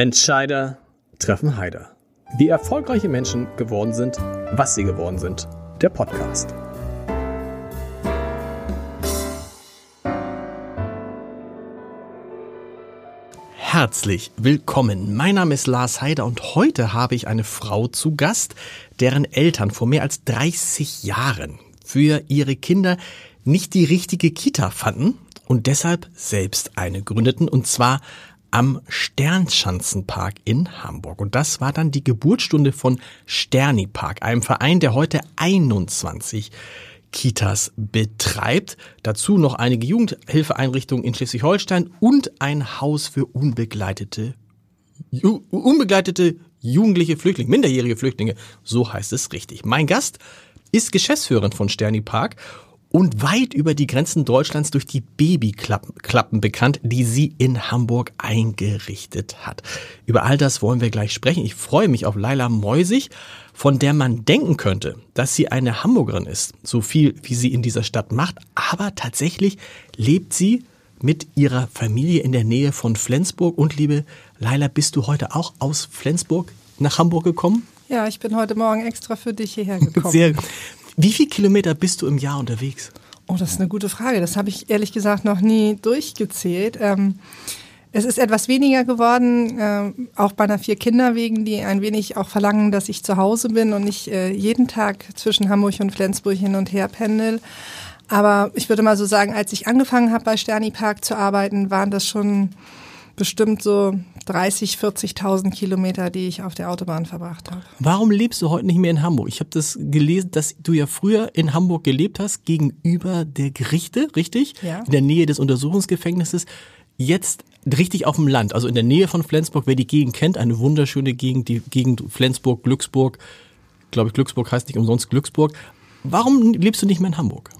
Entscheider treffen Heider. Wie erfolgreiche Menschen geworden sind, was sie geworden sind. Der Podcast. Herzlich willkommen. Mein Name ist Lars Heider und heute habe ich eine Frau zu Gast, deren Eltern vor mehr als 30 Jahren für ihre Kinder nicht die richtige Kita fanden und deshalb selbst eine gründeten und zwar am Sternschanzenpark in Hamburg. Und das war dann die Geburtsstunde von Sterni Park, einem Verein, der heute 21 Kitas betreibt. Dazu noch einige Jugendhilfeeinrichtungen in Schleswig-Holstein und ein Haus für unbegleitete, unbegleitete jugendliche Flüchtlinge, minderjährige Flüchtlinge. So heißt es richtig. Mein Gast ist Geschäftsführerin von Sterni Park und weit über die Grenzen Deutschlands durch die Babyklappen bekannt, die sie in Hamburg eingerichtet hat. Über all das wollen wir gleich sprechen. Ich freue mich auf Laila Meusig, von der man denken könnte, dass sie eine Hamburgerin ist, so viel wie sie in dieser Stadt macht, aber tatsächlich lebt sie mit ihrer Familie in der Nähe von Flensburg. Und liebe Laila, bist du heute auch aus Flensburg nach Hamburg gekommen? Ja, ich bin heute Morgen extra für dich hierher gekommen. Sehr wie viele Kilometer bist du im Jahr unterwegs? Oh, das ist eine gute Frage. Das habe ich ehrlich gesagt noch nie durchgezählt. Ähm, es ist etwas weniger geworden, äh, auch bei einer vier Kinder wegen, die ein wenig auch verlangen, dass ich zu Hause bin und nicht äh, jeden Tag zwischen Hamburg und Flensburg hin und her pendel. Aber ich würde mal so sagen, als ich angefangen habe bei Sterni Park zu arbeiten, waren das schon bestimmt so 30, 40.000 Kilometer, die ich auf der Autobahn verbracht habe. Warum lebst du heute nicht mehr in Hamburg? Ich habe das gelesen, dass du ja früher in Hamburg gelebt hast, gegenüber der Gerichte, richtig? Ja. In der Nähe des Untersuchungsgefängnisses. Jetzt richtig auf dem Land, also in der Nähe von Flensburg. Wer die Gegend kennt, eine wunderschöne Gegend, die Gegend Flensburg, Glücksburg. Glaube ich, Glücksburg heißt nicht umsonst Glücksburg. Warum lebst du nicht mehr in Hamburg?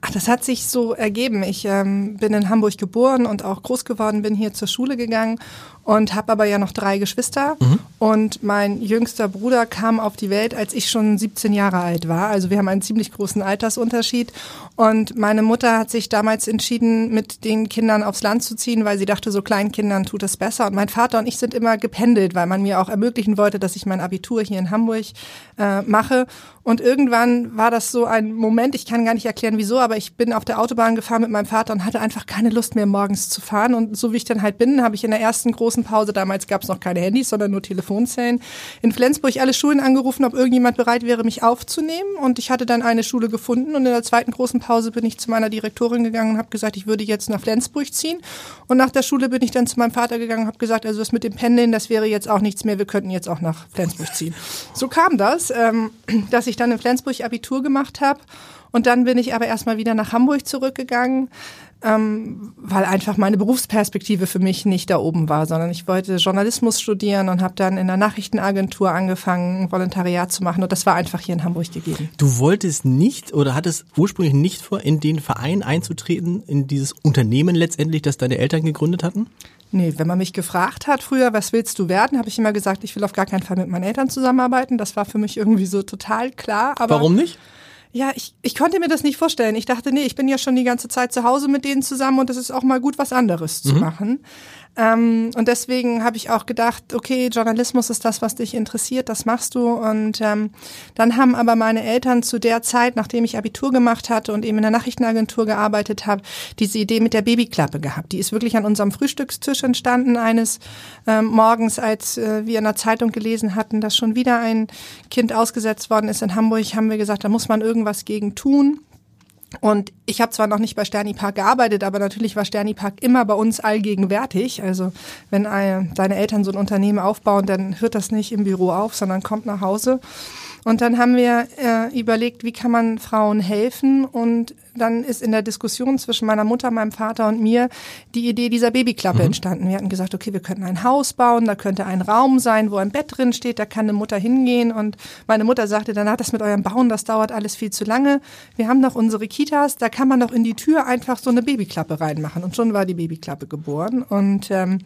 Ach, das hat sich so ergeben. Ich ähm, bin in Hamburg geboren und auch groß geworden, bin hier zur Schule gegangen und habe aber ja noch drei Geschwister. Mhm. Und mein jüngster Bruder kam auf die Welt, als ich schon 17 Jahre alt war. Also wir haben einen ziemlich großen Altersunterschied. Und meine Mutter hat sich damals entschieden, mit den Kindern aufs Land zu ziehen, weil sie dachte, so kleinen Kindern tut es besser. Und mein Vater und ich sind immer gependelt, weil man mir auch ermöglichen wollte, dass ich mein Abitur hier in Hamburg äh, mache. Und irgendwann war das so ein Moment, ich kann gar nicht erklären wieso, aber ich bin auf der Autobahn gefahren mit meinem Vater und hatte einfach keine Lust mehr morgens zu fahren. Und so wie ich dann halt bin, habe ich in der ersten großen Pausenpause, damals gab es noch keine Handys, sondern nur Telefonzellen, in Flensburg alle Schulen angerufen, ob irgendjemand bereit wäre, mich aufzunehmen. Und ich hatte dann eine Schule gefunden und in der zweiten großen Pause bin ich zu meiner Direktorin gegangen und habe gesagt, ich würde jetzt nach Flensburg ziehen. Und nach der Schule bin ich dann zu meinem Vater gegangen und habe gesagt, also das mit dem Pendeln, das wäre jetzt auch nichts mehr, wir könnten jetzt auch nach Flensburg ziehen. So kam das, ähm, dass ich dann in Flensburg Abitur gemacht habe. Und dann bin ich aber erstmal wieder nach Hamburg zurückgegangen ähm, weil einfach meine Berufsperspektive für mich nicht da oben war, sondern ich wollte Journalismus studieren und habe dann in der Nachrichtenagentur angefangen, Volontariat zu machen und das war einfach hier in Hamburg gegeben. Du wolltest nicht oder hattest ursprünglich nicht vor, in den Verein einzutreten, in dieses Unternehmen letztendlich, das deine Eltern gegründet hatten? Nee, wenn man mich gefragt hat früher, was willst du werden, habe ich immer gesagt, ich will auf gar keinen Fall mit meinen Eltern zusammenarbeiten. Das war für mich irgendwie so total klar. Aber Warum nicht? Ja, ich, ich konnte mir das nicht vorstellen. Ich dachte, nee, ich bin ja schon die ganze Zeit zu Hause mit denen zusammen und es ist auch mal gut, was anderes mhm. zu machen. Ähm, und deswegen habe ich auch gedacht, okay, Journalismus ist das, was dich interessiert, das machst du. Und ähm, dann haben aber meine Eltern zu der Zeit, nachdem ich Abitur gemacht hatte und eben in der Nachrichtenagentur gearbeitet habe, diese Idee mit der Babyklappe gehabt. Die ist wirklich an unserem Frühstückstisch entstanden eines ähm, Morgens, als äh, wir in der Zeitung gelesen hatten, dass schon wieder ein Kind ausgesetzt worden ist in Hamburg, haben wir gesagt, da muss man irgendwas gegen tun. Und ich habe zwar noch nicht bei Sterni Park gearbeitet, aber natürlich war Sterni Park immer bei uns allgegenwärtig. Also wenn eine, deine Eltern so ein Unternehmen aufbauen, dann hört das nicht im Büro auf, sondern kommt nach Hause. Und dann haben wir äh, überlegt, wie kann man Frauen helfen und dann ist in der Diskussion zwischen meiner Mutter, meinem Vater und mir die Idee dieser Babyklappe mhm. entstanden. Wir hatten gesagt, okay, wir könnten ein Haus bauen, da könnte ein Raum sein, wo ein Bett drin steht, da kann eine Mutter hingehen. Und meine Mutter sagte danach, das mit eurem Bauen, das dauert alles viel zu lange. Wir haben noch unsere Kitas, da kann man doch in die Tür einfach so eine Babyklappe reinmachen. Und schon war die Babyklappe geboren. Und ähm,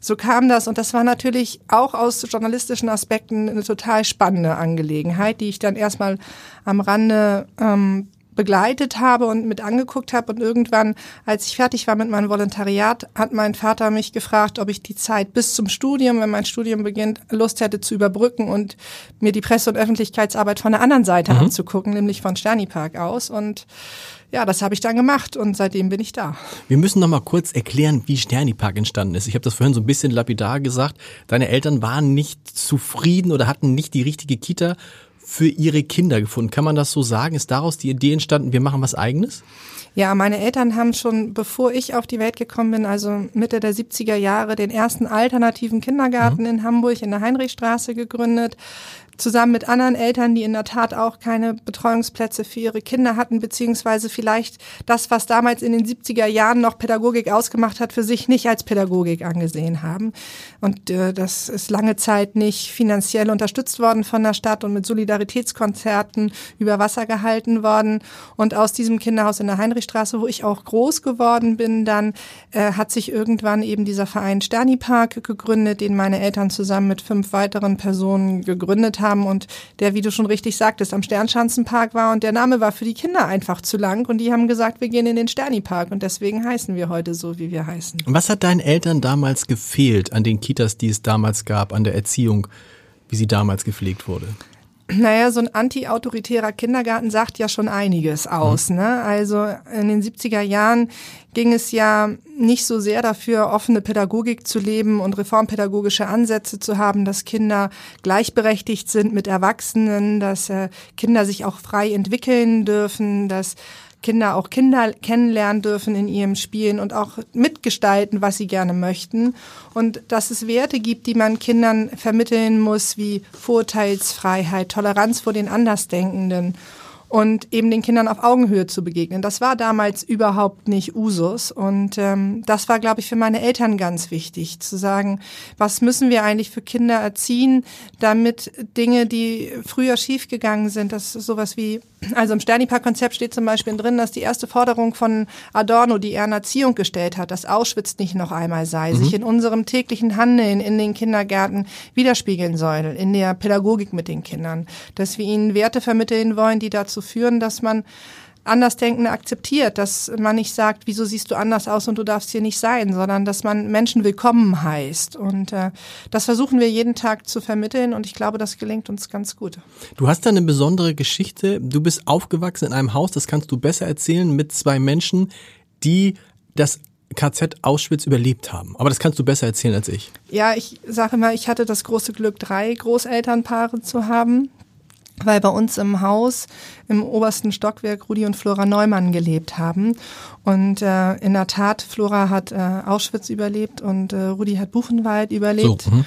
so kam das. Und das war natürlich auch aus journalistischen Aspekten eine total spannende Angelegenheit, die ich dann erstmal am Rande ähm, begleitet habe und mit angeguckt habe. Und irgendwann, als ich fertig war mit meinem Volontariat, hat mein Vater mich gefragt, ob ich die Zeit bis zum Studium, wenn mein Studium beginnt, Lust hätte zu überbrücken und mir die Presse- und Öffentlichkeitsarbeit von der anderen Seite mhm. anzugucken, nämlich von Sterni Park aus. Und ja, das habe ich dann gemacht und seitdem bin ich da. Wir müssen noch mal kurz erklären, wie Sterni Park entstanden ist. Ich habe das vorhin so ein bisschen lapidar gesagt. Deine Eltern waren nicht zufrieden oder hatten nicht die richtige Kita für ihre Kinder gefunden. Kann man das so sagen? Ist daraus die Idee entstanden, wir machen was eigenes? Ja, meine Eltern haben schon, bevor ich auf die Welt gekommen bin, also Mitte der 70er Jahre, den ersten alternativen Kindergarten mhm. in Hamburg in der Heinrichstraße gegründet zusammen mit anderen Eltern, die in der Tat auch keine Betreuungsplätze für ihre Kinder hatten, beziehungsweise vielleicht das, was damals in den 70er Jahren noch Pädagogik ausgemacht hat, für sich nicht als Pädagogik angesehen haben. Und äh, das ist lange Zeit nicht finanziell unterstützt worden von der Stadt und mit Solidaritätskonzerten über Wasser gehalten worden. Und aus diesem Kinderhaus in der Heinrichstraße, wo ich auch groß geworden bin, dann äh, hat sich irgendwann eben dieser Verein Sterni Park gegründet, den meine Eltern zusammen mit fünf weiteren Personen gegründet haben haben und der, wie du schon richtig sagtest, am Sternschanzenpark war und der Name war für die Kinder einfach zu lang und die haben gesagt, wir gehen in den Sterni-Park und deswegen heißen wir heute so, wie wir heißen. Was hat deinen Eltern damals gefehlt an den Kitas, die es damals gab, an der Erziehung, wie sie damals gepflegt wurde? Naja, so ein anti-autoritärer Kindergarten sagt ja schon einiges aus. Mhm. Ne? Also in den 70er Jahren ging es ja nicht so sehr dafür, offene Pädagogik zu leben und reformpädagogische Ansätze zu haben, dass Kinder gleichberechtigt sind mit Erwachsenen, dass äh, Kinder sich auch frei entwickeln dürfen, dass Kinder auch Kinder kennenlernen dürfen in ihrem Spielen und auch mitgestalten, was sie gerne möchten. Und dass es Werte gibt, die man Kindern vermitteln muss, wie Vorteilsfreiheit, Toleranz vor den Andersdenkenden und eben den Kindern auf Augenhöhe zu begegnen. Das war damals überhaupt nicht Usus und ähm, das war, glaube ich, für meine Eltern ganz wichtig, zu sagen, was müssen wir eigentlich für Kinder erziehen, damit Dinge, die früher schiefgegangen sind, dass sowas wie, also im Sternipark-Konzept steht zum Beispiel drin, dass die erste Forderung von Adorno, die er in Erziehung gestellt hat, dass Auschwitz nicht noch einmal sei, mhm. sich in unserem täglichen Handeln in den Kindergärten widerspiegeln soll, in der Pädagogik mit den Kindern, dass wir ihnen Werte vermitteln wollen, die dazu dazu führen, dass man Andersdenkende akzeptiert, dass man nicht sagt, wieso siehst du anders aus und du darfst hier nicht sein, sondern dass man Menschen willkommen heißt. Und äh, das versuchen wir jeden Tag zu vermitteln und ich glaube, das gelingt uns ganz gut. Du hast da eine besondere Geschichte. Du bist aufgewachsen in einem Haus, das kannst du besser erzählen, mit zwei Menschen, die das KZ Auschwitz überlebt haben. Aber das kannst du besser erzählen als ich. Ja, ich sage mal, ich hatte das große Glück, drei Großelternpaare zu haben weil bei uns im Haus im obersten Stockwerk Rudi und Flora Neumann gelebt haben. Und äh, in der Tat, Flora hat äh, Auschwitz überlebt und äh, Rudi hat Buchenwald überlebt. So, mhm.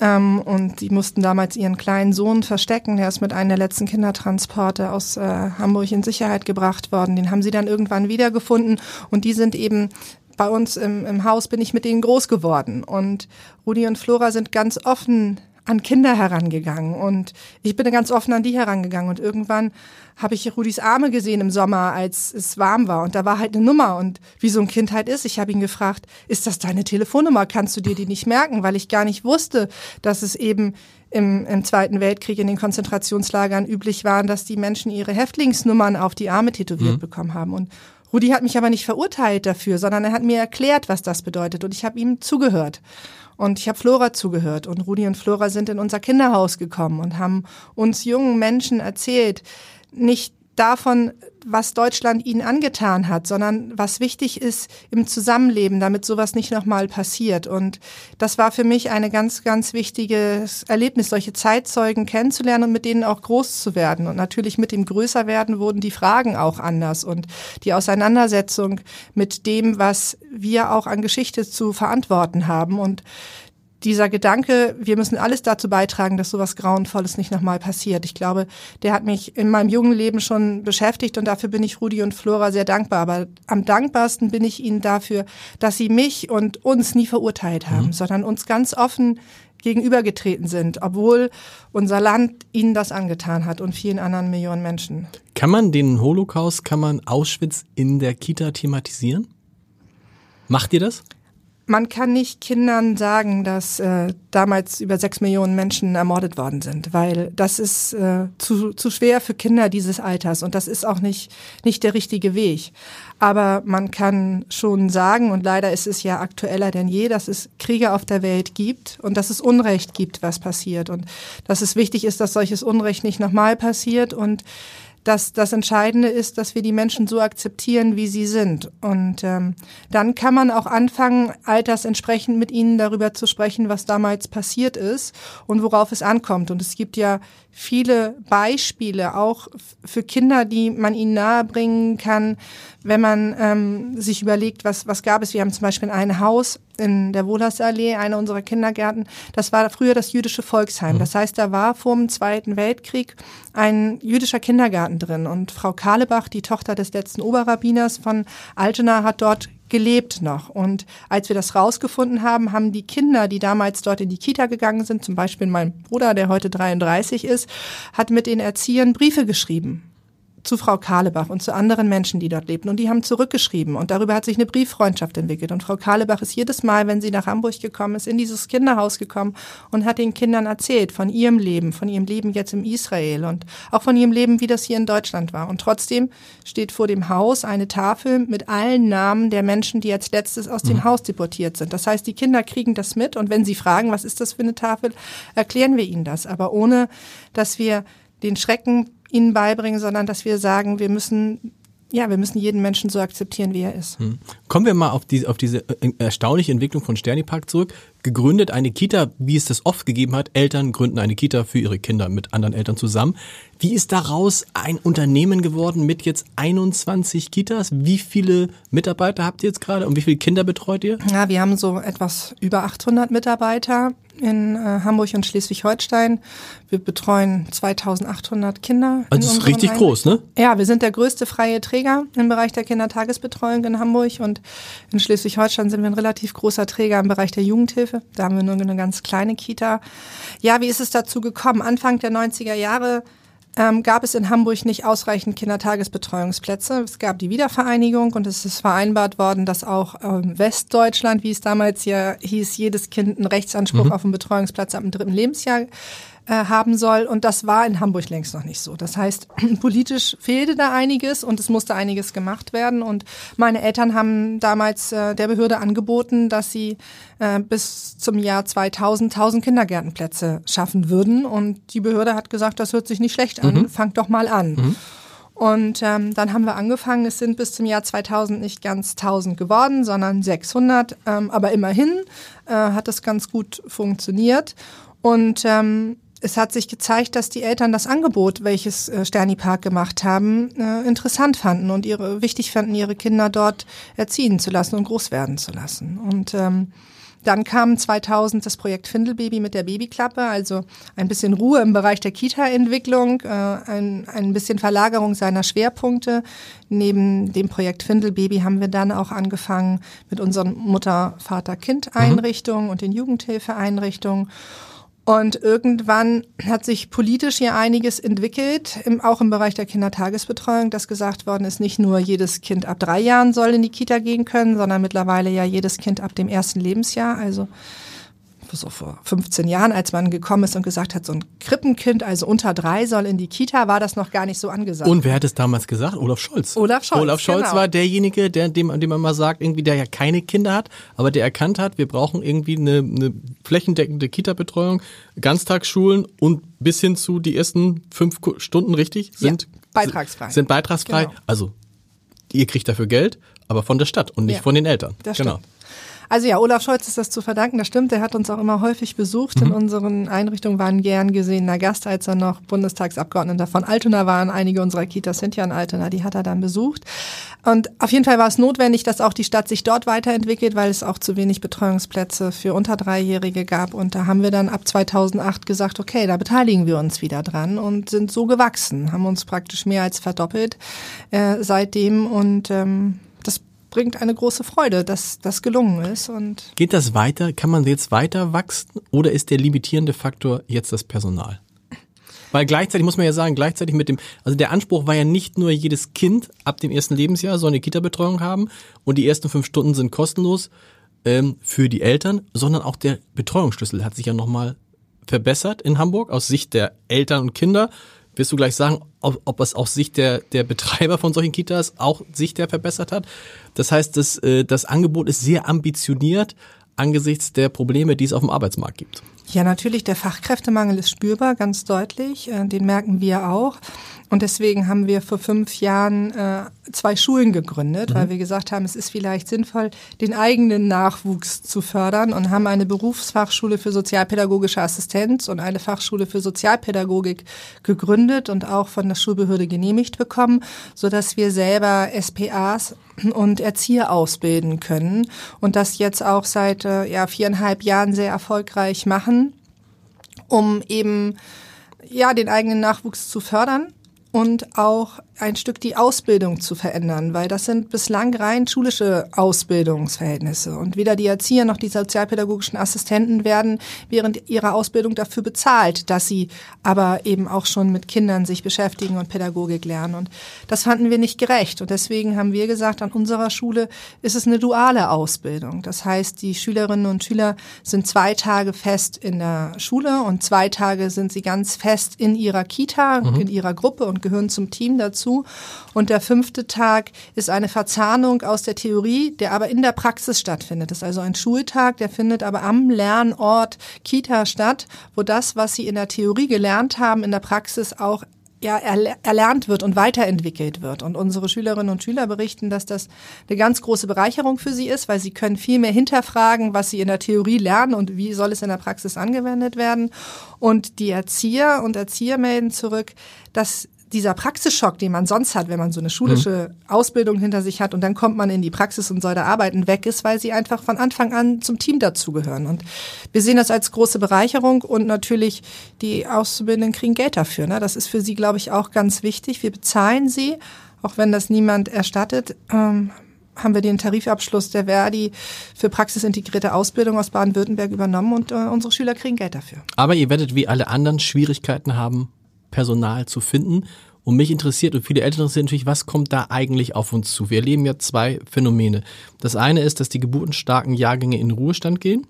ähm, und die mussten damals ihren kleinen Sohn verstecken. Der ist mit einem der letzten Kindertransporte aus äh, Hamburg in Sicherheit gebracht worden. Den haben sie dann irgendwann wiedergefunden. Und die sind eben bei uns im, im Haus bin ich mit denen groß geworden. Und Rudi und Flora sind ganz offen an Kinder herangegangen. Und ich bin ganz offen an die herangegangen. Und irgendwann habe ich Rudis Arme gesehen im Sommer, als es warm war. Und da war halt eine Nummer. Und wie so ein Kind halt ist, ich habe ihn gefragt, ist das deine Telefonnummer, kannst du dir die nicht merken, weil ich gar nicht wusste, dass es eben im, im Zweiten Weltkrieg in den Konzentrationslagern üblich war, dass die Menschen ihre Häftlingsnummern auf die Arme tätowiert mhm. bekommen haben. Und Rudi hat mich aber nicht verurteilt dafür, sondern er hat mir erklärt, was das bedeutet. Und ich habe ihm zugehört. Und ich habe Flora zugehört und Rudi und Flora sind in unser Kinderhaus gekommen und haben uns jungen Menschen erzählt, nicht davon, was Deutschland ihnen angetan hat, sondern was wichtig ist im Zusammenleben, damit sowas nicht nochmal passiert. Und das war für mich eine ganz, ganz wichtiges Erlebnis, solche Zeitzeugen kennenzulernen und mit denen auch groß zu werden. Und natürlich mit dem Größerwerden wurden die Fragen auch anders und die Auseinandersetzung mit dem, was wir auch an Geschichte zu verantworten haben. Und dieser Gedanke, wir müssen alles dazu beitragen, dass sowas Grauenvolles nicht nochmal passiert. Ich glaube, der hat mich in meinem jungen Leben schon beschäftigt und dafür bin ich Rudi und Flora sehr dankbar. Aber am dankbarsten bin ich ihnen dafür, dass sie mich und uns nie verurteilt haben, mhm. sondern uns ganz offen gegenübergetreten sind, obwohl unser Land ihnen das angetan hat und vielen anderen Millionen Menschen. Kann man den Holocaust, kann man Auschwitz in der Kita thematisieren? Macht ihr das? Man kann nicht Kindern sagen, dass äh, damals über sechs Millionen Menschen ermordet worden sind, weil das ist äh, zu, zu schwer für Kinder dieses Alters und das ist auch nicht, nicht der richtige Weg. Aber man kann schon sagen, und leider ist es ja aktueller denn je, dass es Kriege auf der Welt gibt und dass es Unrecht gibt, was passiert und dass es wichtig ist, dass solches Unrecht nicht nochmal passiert und dass das Entscheidende ist, dass wir die Menschen so akzeptieren, wie sie sind. Und ähm, dann kann man auch anfangen, altersentsprechend mit ihnen darüber zu sprechen, was damals passiert ist und worauf es ankommt. Und es gibt ja viele Beispiele, auch für Kinder, die man ihnen nahebringen kann, wenn man ähm, sich überlegt, was, was gab es. Wir haben zum Beispiel ein Haus in der Wohlersallee, einer unserer Kindergärten. Das war früher das jüdische Volksheim. Mhm. Das heißt, da war vor dem Zweiten Weltkrieg ein jüdischer Kindergarten drin. Und Frau Kahlebach, die Tochter des letzten Oberrabbiners von Altena, hat dort gelebt noch. Und als wir das rausgefunden haben, haben die Kinder, die damals dort in die Kita gegangen sind, zum Beispiel mein Bruder, der heute 33 ist, hat mit den Erziehern Briefe geschrieben zu Frau Kahlebach und zu anderen Menschen, die dort lebten. Und die haben zurückgeschrieben. Und darüber hat sich eine Brieffreundschaft entwickelt. Und Frau Kahlebach ist jedes Mal, wenn sie nach Hamburg gekommen ist, in dieses Kinderhaus gekommen und hat den Kindern erzählt von ihrem Leben, von ihrem Leben jetzt im Israel und auch von ihrem Leben, wie das hier in Deutschland war. Und trotzdem steht vor dem Haus eine Tafel mit allen Namen der Menschen, die als letztes aus dem mhm. Haus deportiert sind. Das heißt, die Kinder kriegen das mit. Und wenn sie fragen, was ist das für eine Tafel, erklären wir ihnen das. Aber ohne, dass wir den Schrecken ihnen beibringen, sondern dass wir sagen, wir müssen ja, wir müssen jeden Menschen so akzeptieren, wie er ist. Hm. Kommen wir mal auf, die, auf diese äh, erstaunliche Entwicklung von Sternipark zurück. Gegründet eine Kita, wie es das oft gegeben hat. Eltern gründen eine Kita für ihre Kinder mit anderen Eltern zusammen. Wie ist daraus ein Unternehmen geworden mit jetzt 21 Kitas? Wie viele Mitarbeiter habt ihr jetzt gerade und wie viele Kinder betreut ihr? Ja, wir haben so etwas über 800 Mitarbeiter in äh, Hamburg und Schleswig-Holstein. Wir betreuen 2800 Kinder. Also das ist richtig groß, ne? Ja, wir sind der größte freie Träger im Bereich der Kindertagesbetreuung in Hamburg und in Schleswig-Holstein sind wir ein relativ großer Träger im Bereich der Jugendhilfe. Da haben wir nur eine ganz kleine Kita. Ja, wie ist es dazu gekommen? Anfang der 90er Jahre ähm, gab es in Hamburg nicht ausreichend Kindertagesbetreuungsplätze. Es gab die Wiedervereinigung und es ist vereinbart worden, dass auch ähm, Westdeutschland, wie es damals ja hieß, jedes Kind einen Rechtsanspruch mhm. auf einen Betreuungsplatz ab dem dritten Lebensjahr haben soll. Und das war in Hamburg längst noch nicht so. Das heißt, politisch fehlte da einiges und es musste einiges gemacht werden. Und meine Eltern haben damals äh, der Behörde angeboten, dass sie äh, bis zum Jahr 2000 1000 Kindergärtenplätze schaffen würden. Und die Behörde hat gesagt, das hört sich nicht schlecht an, mhm. fangt doch mal an. Mhm. Und ähm, dann haben wir angefangen. Es sind bis zum Jahr 2000 nicht ganz 1000 geworden, sondern 600. Ähm, aber immerhin äh, hat das ganz gut funktioniert. Und ähm, es hat sich gezeigt, dass die Eltern das Angebot, welches äh, Sterni Park gemacht haben, äh, interessant fanden und ihre wichtig fanden, ihre Kinder dort erziehen zu lassen und groß werden zu lassen. Und ähm, dann kam 2000 das Projekt Findelbaby mit der Babyklappe, also ein bisschen Ruhe im Bereich der Kita-Entwicklung, äh, ein, ein bisschen Verlagerung seiner Schwerpunkte. Neben dem Projekt Findelbaby haben wir dann auch angefangen mit unseren Mutter-Vater-Kind-Einrichtungen mhm. und den Jugendhilfeeinrichtungen. Und irgendwann hat sich politisch hier einiges entwickelt, im, auch im Bereich der Kindertagesbetreuung, dass gesagt worden ist, nicht nur jedes Kind ab drei Jahren soll in die Kita gehen können, sondern mittlerweile ja jedes Kind ab dem ersten Lebensjahr. Also so vor 15 Jahren, als man gekommen ist und gesagt hat, so ein Krippenkind, also unter drei, soll in die Kita, war das noch gar nicht so angesagt. Und wer hat es damals gesagt? Olaf Scholz. Olaf Scholz. Olaf Scholz genau. war derjenige, der, dem, dem man mal sagt, irgendwie, der ja keine Kinder hat, aber der erkannt hat, wir brauchen irgendwie eine, eine flächendeckende Kita-Betreuung, Ganztagsschulen und bis hin zu die ersten fünf Stunden, richtig? Sind ja, beitragsfrei. Sind beitragsfrei. Genau. Also, ihr kriegt dafür Geld, aber von der Stadt und nicht ja, von den Eltern. Das genau. Stimmt. Also ja, Olaf Scholz ist das zu verdanken, das stimmt. Er hat uns auch immer häufig besucht. Mhm. In unseren Einrichtungen war ein gern gesehener Gast, als er noch Bundestagsabgeordneter von Altona waren. Einige unserer Kitas sind ja in Altona, die hat er dann besucht. Und auf jeden Fall war es notwendig, dass auch die Stadt sich dort weiterentwickelt, weil es auch zu wenig Betreuungsplätze für unter Dreijährige gab. Und da haben wir dann ab 2008 gesagt, okay, da beteiligen wir uns wieder dran und sind so gewachsen, haben uns praktisch mehr als verdoppelt äh, seitdem und ähm, bringt eine große Freude, dass das gelungen ist. Und Geht das weiter? Kann man jetzt weiter wachsen oder ist der limitierende Faktor jetzt das Personal? Weil gleichzeitig muss man ja sagen, gleichzeitig mit dem, also der Anspruch war ja nicht nur jedes Kind ab dem ersten Lebensjahr soll eine Kita-Betreuung haben und die ersten fünf Stunden sind kostenlos. ähm, für die Eltern, sondern auch der Betreuungsschlüssel hat sich ja nochmal verbessert in Hamburg aus Sicht der Eltern und Kinder. Wirst du gleich sagen, ob, ob es aus Sicht der, der Betreiber von solchen Kitas auch sich der verbessert hat? Das heißt, das, äh, das Angebot ist sehr ambitioniert angesichts der Probleme, die es auf dem Arbeitsmarkt gibt. Ja, natürlich, der Fachkräftemangel ist spürbar, ganz deutlich. Äh, den merken wir auch. Und deswegen haben wir vor fünf Jahren äh, zwei Schulen gegründet, mhm. weil wir gesagt haben, es ist vielleicht sinnvoll, den eigenen Nachwuchs zu fördern und haben eine Berufsfachschule für sozialpädagogische Assistenz und eine Fachschule für Sozialpädagogik gegründet und auch von der Schulbehörde genehmigt bekommen, so dass wir selber SPAs und Erzieher ausbilden können und das jetzt auch seit äh, ja, viereinhalb Jahren sehr erfolgreich machen, um eben ja, den eigenen Nachwuchs zu fördern und auch ein Stück die Ausbildung zu verändern, weil das sind bislang rein schulische Ausbildungsverhältnisse. Und weder die Erzieher noch die sozialpädagogischen Assistenten werden während ihrer Ausbildung dafür bezahlt, dass sie aber eben auch schon mit Kindern sich beschäftigen und Pädagogik lernen. Und das fanden wir nicht gerecht. Und deswegen haben wir gesagt, an unserer Schule ist es eine duale Ausbildung. Das heißt, die Schülerinnen und Schüler sind zwei Tage fest in der Schule und zwei Tage sind sie ganz fest in ihrer Kita, mhm. in ihrer Gruppe und gehören zum Team dazu dazu. Und der fünfte Tag ist eine Verzahnung aus der Theorie, der aber in der Praxis stattfindet. Das ist also ein Schultag, der findet aber am Lernort Kita statt, wo das, was Sie in der Theorie gelernt haben, in der Praxis auch ja, erlernt wird und weiterentwickelt wird. Und unsere Schülerinnen und Schüler berichten, dass das eine ganz große Bereicherung für sie ist, weil sie können viel mehr hinterfragen, was sie in der Theorie lernen und wie soll es in der Praxis angewendet werden. Und die Erzieher und Erzieher melden zurück, dass dieser Praxisschock, den man sonst hat, wenn man so eine schulische mhm. Ausbildung hinter sich hat und dann kommt man in die Praxis und soll da arbeiten, weg ist, weil sie einfach von Anfang an zum Team dazugehören. Und wir sehen das als große Bereicherung und natürlich die Auszubildenden kriegen Geld dafür. Ne? Das ist für sie, glaube ich, auch ganz wichtig. Wir bezahlen sie, auch wenn das niemand erstattet. Ähm, haben wir den Tarifabschluss der Verdi für praxisintegrierte Ausbildung aus Baden-Württemberg übernommen und äh, unsere Schüler kriegen Geld dafür. Aber ihr werdet wie alle anderen Schwierigkeiten haben, Personal zu finden. Und mich interessiert und viele Eltern interessiert natürlich, was kommt da eigentlich auf uns zu? Wir erleben ja zwei Phänomene. Das eine ist, dass die geburtenstarken Jahrgänge in Ruhestand gehen.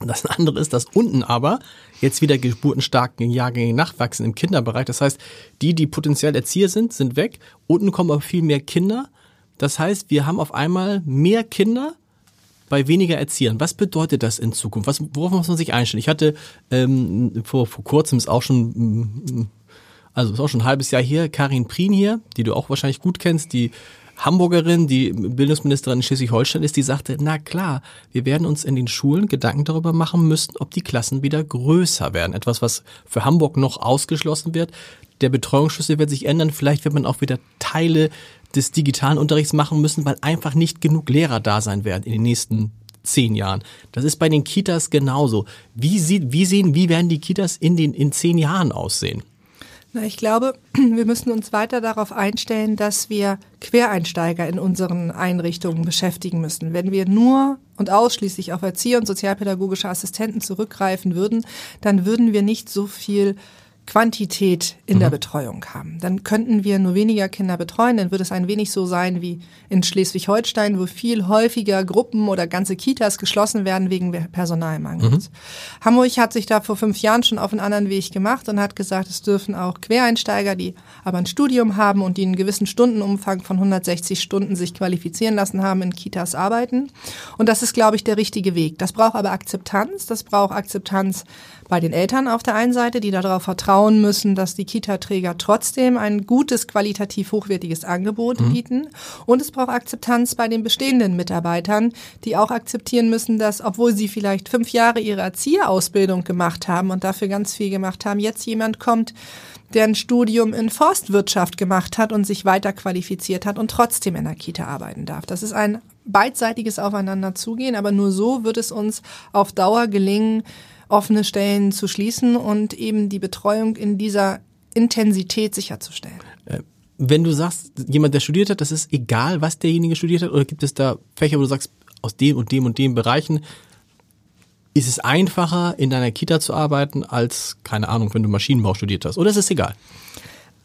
Das andere ist, dass unten aber jetzt wieder geburtenstarken Jahrgänge nachwachsen im Kinderbereich. Das heißt, die, die potenziell Erzieher sind, sind weg. Unten kommen aber viel mehr Kinder. Das heißt, wir haben auf einmal mehr Kinder bei weniger Erziehern. Was bedeutet das in Zukunft? Was, worauf muss man sich einstellen? Ich hatte ähm, vor, vor kurzem ist auch schon, mm, also ist auch schon ein halbes Jahr hier, Karin Prien hier, die du auch wahrscheinlich gut kennst, die Hamburgerin, die Bildungsministerin in Schleswig-Holstein ist, die sagte, na klar, wir werden uns in den Schulen Gedanken darüber machen müssen, ob die Klassen wieder größer werden. Etwas, was für Hamburg noch ausgeschlossen wird. Der Betreuungsschlüssel wird sich ändern. Vielleicht wird man auch wieder Teile des digitalen Unterrichts machen müssen, weil einfach nicht genug Lehrer da sein werden in den nächsten zehn Jahren. Das ist bei den Kitas genauso. Wie, sieht, wie sehen, wie werden die Kitas in den in zehn Jahren aussehen? Na, ich glaube, wir müssen uns weiter darauf einstellen, dass wir Quereinsteiger in unseren Einrichtungen beschäftigen müssen. Wenn wir nur und ausschließlich auf Erzieher und sozialpädagogische Assistenten zurückgreifen würden, dann würden wir nicht so viel Quantität in mhm. der Betreuung haben. Dann könnten wir nur weniger Kinder betreuen, dann würde es ein wenig so sein wie in Schleswig-Holstein, wo viel häufiger Gruppen oder ganze Kitas geschlossen werden wegen Personalmangels. Mhm. Hamburg hat sich da vor fünf Jahren schon auf einen anderen Weg gemacht und hat gesagt, es dürfen auch Quereinsteiger, die aber ein Studium haben und die einen gewissen Stundenumfang von 160 Stunden sich qualifizieren lassen haben, in Kitas arbeiten. Und das ist, glaube ich, der richtige Weg. Das braucht aber Akzeptanz. Das braucht Akzeptanz bei den Eltern auf der einen Seite, die darauf vertrauen müssen, dass die Kita-Träger trotzdem ein gutes, qualitativ hochwertiges Angebot mhm. bieten. Und es braucht Akzeptanz bei den bestehenden Mitarbeitern, die auch akzeptieren müssen, dass, obwohl sie vielleicht fünf Jahre ihre Erzieherausbildung gemacht haben und dafür ganz viel gemacht haben, jetzt jemand kommt, der ein Studium in Forstwirtschaft gemacht hat und sich weiter qualifiziert hat und trotzdem in der Kita arbeiten darf. Das ist ein beidseitiges Aufeinanderzugehen, aber nur so wird es uns auf Dauer gelingen, offene Stellen zu schließen und eben die Betreuung in dieser Intensität sicherzustellen. Äh, wenn du sagst, jemand, der studiert hat, das ist egal, was derjenige studiert hat, oder gibt es da Fächer, wo du sagst, aus dem und dem und dem Bereichen ist es einfacher, in deiner Kita zu arbeiten, als, keine Ahnung, wenn du Maschinenbau studiert hast? Oder ist es egal?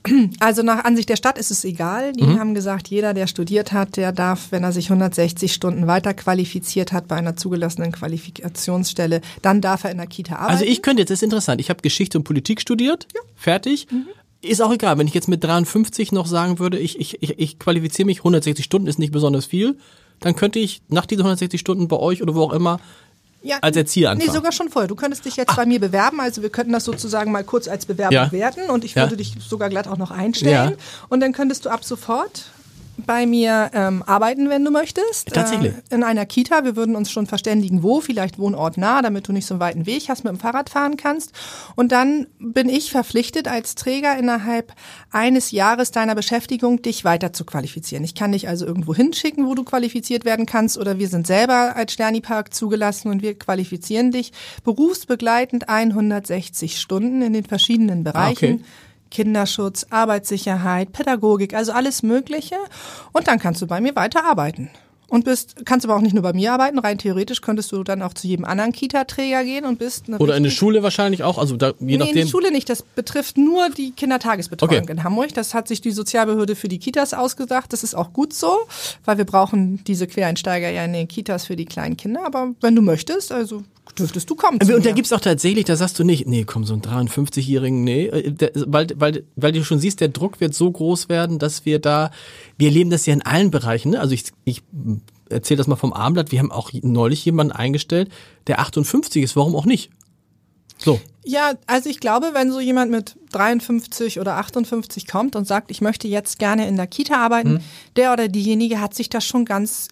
Also nach Ansicht der Stadt ist es egal. Die mhm. haben gesagt, jeder, der studiert hat, der darf, wenn er sich 160 Stunden weiter qualifiziert hat bei einer zugelassenen Qualifikationsstelle, dann darf er in der Kita arbeiten. Also ich könnte jetzt, das ist interessant, ich habe Geschichte und Politik studiert, ja. fertig. Mhm. Ist auch egal, wenn ich jetzt mit 53 noch sagen würde, ich, ich, ich, ich qualifiziere mich, 160 Stunden ist nicht besonders viel, dann könnte ich nach diesen 160 Stunden bei euch oder wo auch immer ja, als Erzieher anfangen? Nee, sogar schon vorher. Du könntest dich jetzt Ach. bei mir bewerben. Also wir könnten das sozusagen mal kurz als Bewerbung ja. werten und ich würde ja. dich sogar glatt auch noch einstellen. Und dann könntest du ab sofort bei mir ähm, arbeiten, wenn du möchtest. Tatsächlich. Äh, in einer Kita. Wir würden uns schon verständigen, wo, vielleicht wohnortnah, damit du nicht so einen weiten Weg hast, mit dem Fahrrad fahren kannst. Und dann bin ich verpflichtet, als Träger innerhalb eines Jahres deiner Beschäftigung dich weiter zu qualifizieren. Ich kann dich also irgendwo hinschicken, wo du qualifiziert werden kannst, oder wir sind selber als Sternipark zugelassen und wir qualifizieren dich berufsbegleitend 160 Stunden in den verschiedenen Bereichen. Ah, okay Kinderschutz, Arbeitssicherheit, Pädagogik, also alles Mögliche. Und dann kannst du bei mir weiter arbeiten. Und bist, kannst aber auch nicht nur bei mir arbeiten. Rein theoretisch könntest du dann auch zu jedem anderen Kita-Träger gehen und bist Oder in eine Schule wahrscheinlich auch, also da, je nee, nachdem. in die Schule nicht. Das betrifft nur die Kindertagesbetreuung okay. in Hamburg. Das hat sich die Sozialbehörde für die Kitas ausgedacht. Das ist auch gut so, weil wir brauchen diese Quereinsteiger ja in den Kitas für die kleinen Kinder. Aber wenn du möchtest, also dürftest du kommen. Und da gibt's auch tatsächlich, da sagst du nicht, nee, komm, so ein 53-Jährigen, nee, äh, der, weil, weil, weil du schon siehst, der Druck wird so groß werden, dass wir da, wir erleben das ja in allen Bereichen, ne? also ich, ich erzähle das mal vom Abendblatt, wir haben auch neulich jemanden eingestellt, der 58 ist, warum auch nicht? So. Ja, also ich glaube, wenn so jemand mit 53 oder 58 kommt und sagt, ich möchte jetzt gerne in der Kita arbeiten, hm. der oder diejenige hat sich das schon ganz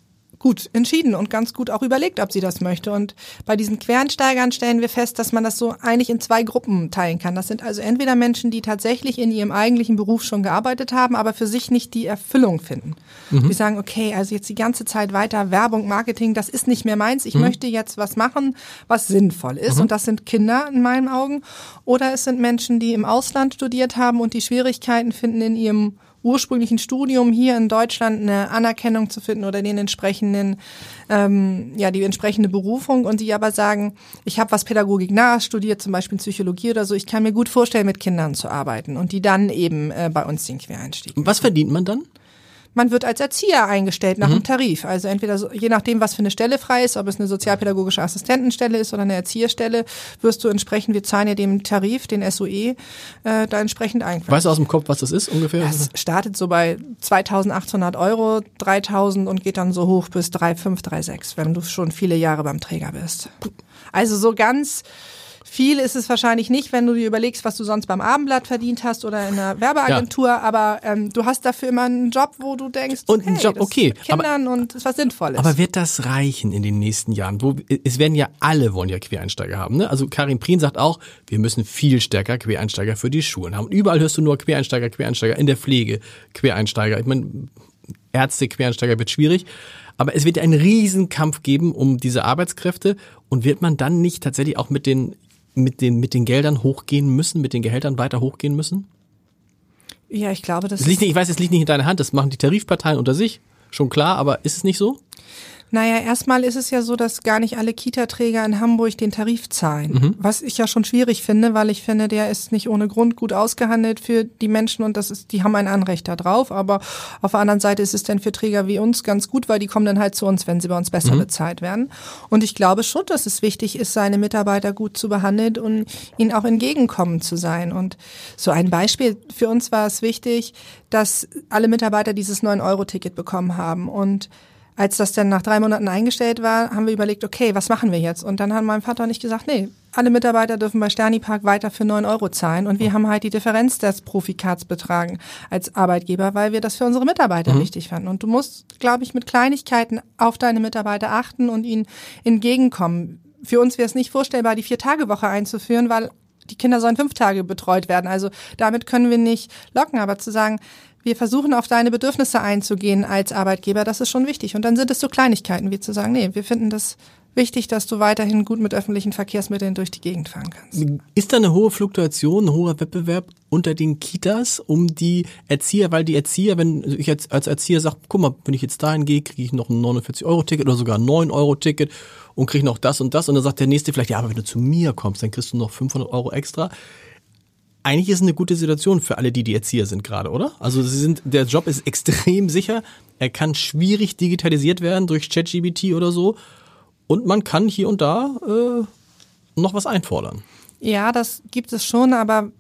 gut entschieden und ganz gut auch überlegt, ob sie das möchte. Und bei diesen Quereinsteigern stellen wir fest, dass man das so eigentlich in zwei Gruppen teilen kann. Das sind also entweder Menschen, die tatsächlich in ihrem eigentlichen Beruf schon gearbeitet haben, aber für sich nicht die Erfüllung finden. Mhm. Die sagen, okay, also jetzt die ganze Zeit weiter Werbung, Marketing, das ist nicht mehr meins. Ich mhm. möchte jetzt was machen, was sinnvoll ist. Mhm. Und das sind Kinder in meinen Augen. Oder es sind Menschen, die im Ausland studiert haben und die Schwierigkeiten finden in ihrem ursprünglichen Studium hier in Deutschland eine Anerkennung zu finden oder den entsprechenden, ähm, ja, die entsprechende Berufung und die aber sagen, ich habe was Pädagogik nah studiert, zum Beispiel Psychologie oder so, ich kann mir gut vorstellen, mit Kindern zu arbeiten und die dann eben äh, bei uns den Quereinstieg. Was verdient man dann? Man wird als Erzieher eingestellt nach mhm. dem Tarif. Also entweder so, je nachdem, was für eine Stelle frei ist, ob es eine sozialpädagogische Assistentenstelle ist oder eine Erzieherstelle, wirst du entsprechend, wir zahlen ja dem Tarif, den SOE, äh, da entsprechend einqualifiziert. Weißt du aus dem Kopf, was das ist ungefähr? Das startet so bei 2800 Euro, 3000 und geht dann so hoch bis 3,5, 3,6, wenn du schon viele Jahre beim Träger bist. Also so ganz viel ist es wahrscheinlich nicht, wenn du dir überlegst, was du sonst beim Abendblatt verdient hast oder in einer Werbeagentur, ja. aber ähm, du hast dafür immer einen Job, wo du denkst, und hey, einen Job, okay, Kindern aber, und ist was Sinnvolles. Aber wird das reichen in den nächsten Jahren? Wo, es werden ja alle wollen ja Quereinsteiger haben. Ne? Also Karin Prien sagt auch, wir müssen viel stärker Quereinsteiger für die Schulen haben. Und überall hörst du nur Quereinsteiger, Quereinsteiger in der Pflege, Quereinsteiger. Ich meine, Ärzte, Quereinsteiger wird schwierig. Aber es wird einen Riesenkampf geben um diese Arbeitskräfte und wird man dann nicht tatsächlich auch mit den mit den, mit den Geldern hochgehen müssen, mit den Gehältern weiter hochgehen müssen? Ja, ich glaube, das, das liegt nicht, ich weiß, es liegt nicht in deiner Hand, das machen die Tarifparteien unter sich, schon klar, aber ist es nicht so? Naja, erstmal ist es ja so, dass gar nicht alle Kita-Träger in Hamburg den Tarif zahlen. Mhm. Was ich ja schon schwierig finde, weil ich finde, der ist nicht ohne Grund gut ausgehandelt für die Menschen und das ist, die haben ein Anrecht da drauf. Aber auf der anderen Seite ist es denn für Träger wie uns ganz gut, weil die kommen dann halt zu uns, wenn sie bei uns besser mhm. bezahlt werden. Und ich glaube schon, dass es wichtig ist, seine Mitarbeiter gut zu behandeln und ihnen auch entgegenkommen zu sein. Und so ein Beispiel, für uns war es wichtig, dass alle Mitarbeiter dieses 9-Euro-Ticket bekommen haben und als das dann nach drei Monaten eingestellt war, haben wir überlegt, okay, was machen wir jetzt? Und dann hat mein Vater nicht gesagt, nee, alle Mitarbeiter dürfen bei Sternipark weiter für neun Euro zahlen und wir haben halt die Differenz des Profikarts betragen als Arbeitgeber, weil wir das für unsere Mitarbeiter mhm. wichtig fanden. Und du musst, glaube ich, mit Kleinigkeiten auf deine Mitarbeiter achten und ihnen entgegenkommen. Für uns wäre es nicht vorstellbar, die Vier-Tage-Woche einzuführen, weil die Kinder sollen fünf Tage betreut werden. Also damit können wir nicht locken. Aber zu sagen, wir versuchen auf deine Bedürfnisse einzugehen als Arbeitgeber, das ist schon wichtig. Und dann sind es so Kleinigkeiten wie zu sagen, nee, wir finden das wichtig, dass du weiterhin gut mit öffentlichen Verkehrsmitteln durch die Gegend fahren kannst. Ist da eine hohe Fluktuation, ein hoher Wettbewerb unter den Kitas um die Erzieher? Weil die Erzieher, wenn ich jetzt als Erzieher sage, guck mal, wenn ich jetzt dahin gehe, kriege ich noch ein 49-Euro-Ticket oder sogar ein 9-Euro-Ticket und kriege noch das und das. Und dann sagt der Nächste vielleicht, ja, aber wenn du zu mir kommst, dann kriegst du noch 500 Euro extra eigentlich ist es eine gute Situation für alle, die die Erzieher sind gerade, oder? Also sie sind, der Job ist extrem sicher. Er kann schwierig digitalisiert werden durch ChatGBT oder so. Und man kann hier und da äh, noch was einfordern. Ja, das gibt es schon, aber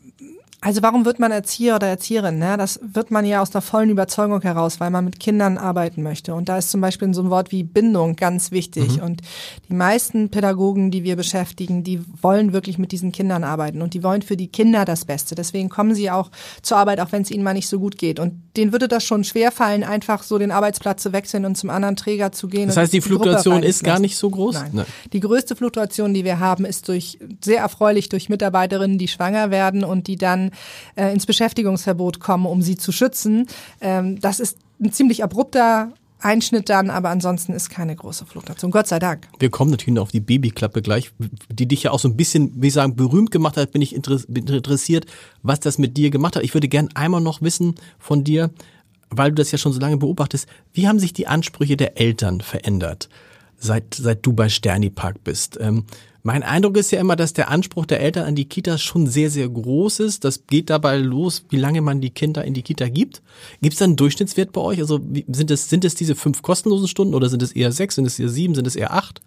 also warum wird man Erzieher oder Erzieherin? Ne? Das wird man ja aus der vollen Überzeugung heraus, weil man mit Kindern arbeiten möchte. Und da ist zum Beispiel so ein Wort wie Bindung ganz wichtig. Mhm. Und die meisten Pädagogen, die wir beschäftigen, die wollen wirklich mit diesen Kindern arbeiten und die wollen für die Kinder das Beste. Deswegen kommen sie auch zur Arbeit, auch wenn es ihnen mal nicht so gut geht. Und denen würde das schon schwerfallen, einfach so den Arbeitsplatz zu wechseln und zum anderen Träger zu gehen. Das heißt, die, die Fluktuation ist gar nicht so groß? Nein. Nein. Die größte Fluktuation, die wir haben, ist durch sehr erfreulich durch Mitarbeiterinnen, die schwanger werden und die dann äh, ins Beschäftigungsverbot kommen, um sie zu schützen. Ähm, das ist ein ziemlich abrupter Einschnitt dann, aber ansonsten ist keine große Fluktuation. Gott sei Dank. Wir kommen natürlich noch auf die Babyklappe gleich, die dich ja auch so ein bisschen, wie sagen, berühmt gemacht hat, bin ich interessiert, was das mit dir gemacht hat. Ich würde gern einmal noch wissen von dir, weil du das ja schon so lange beobachtest, wie haben sich die Ansprüche der Eltern verändert, seit, seit du bei Sterni Park bist? Ähm, mein Eindruck ist ja immer, dass der Anspruch der Eltern an die Kitas schon sehr, sehr groß ist. Das geht dabei los, wie lange man die Kinder in die Kita gibt. Gibt es da einen Durchschnittswert bei euch? Also sind es, sind es diese fünf kostenlosen Stunden oder sind es eher sechs, sind es eher sieben, sind es eher acht?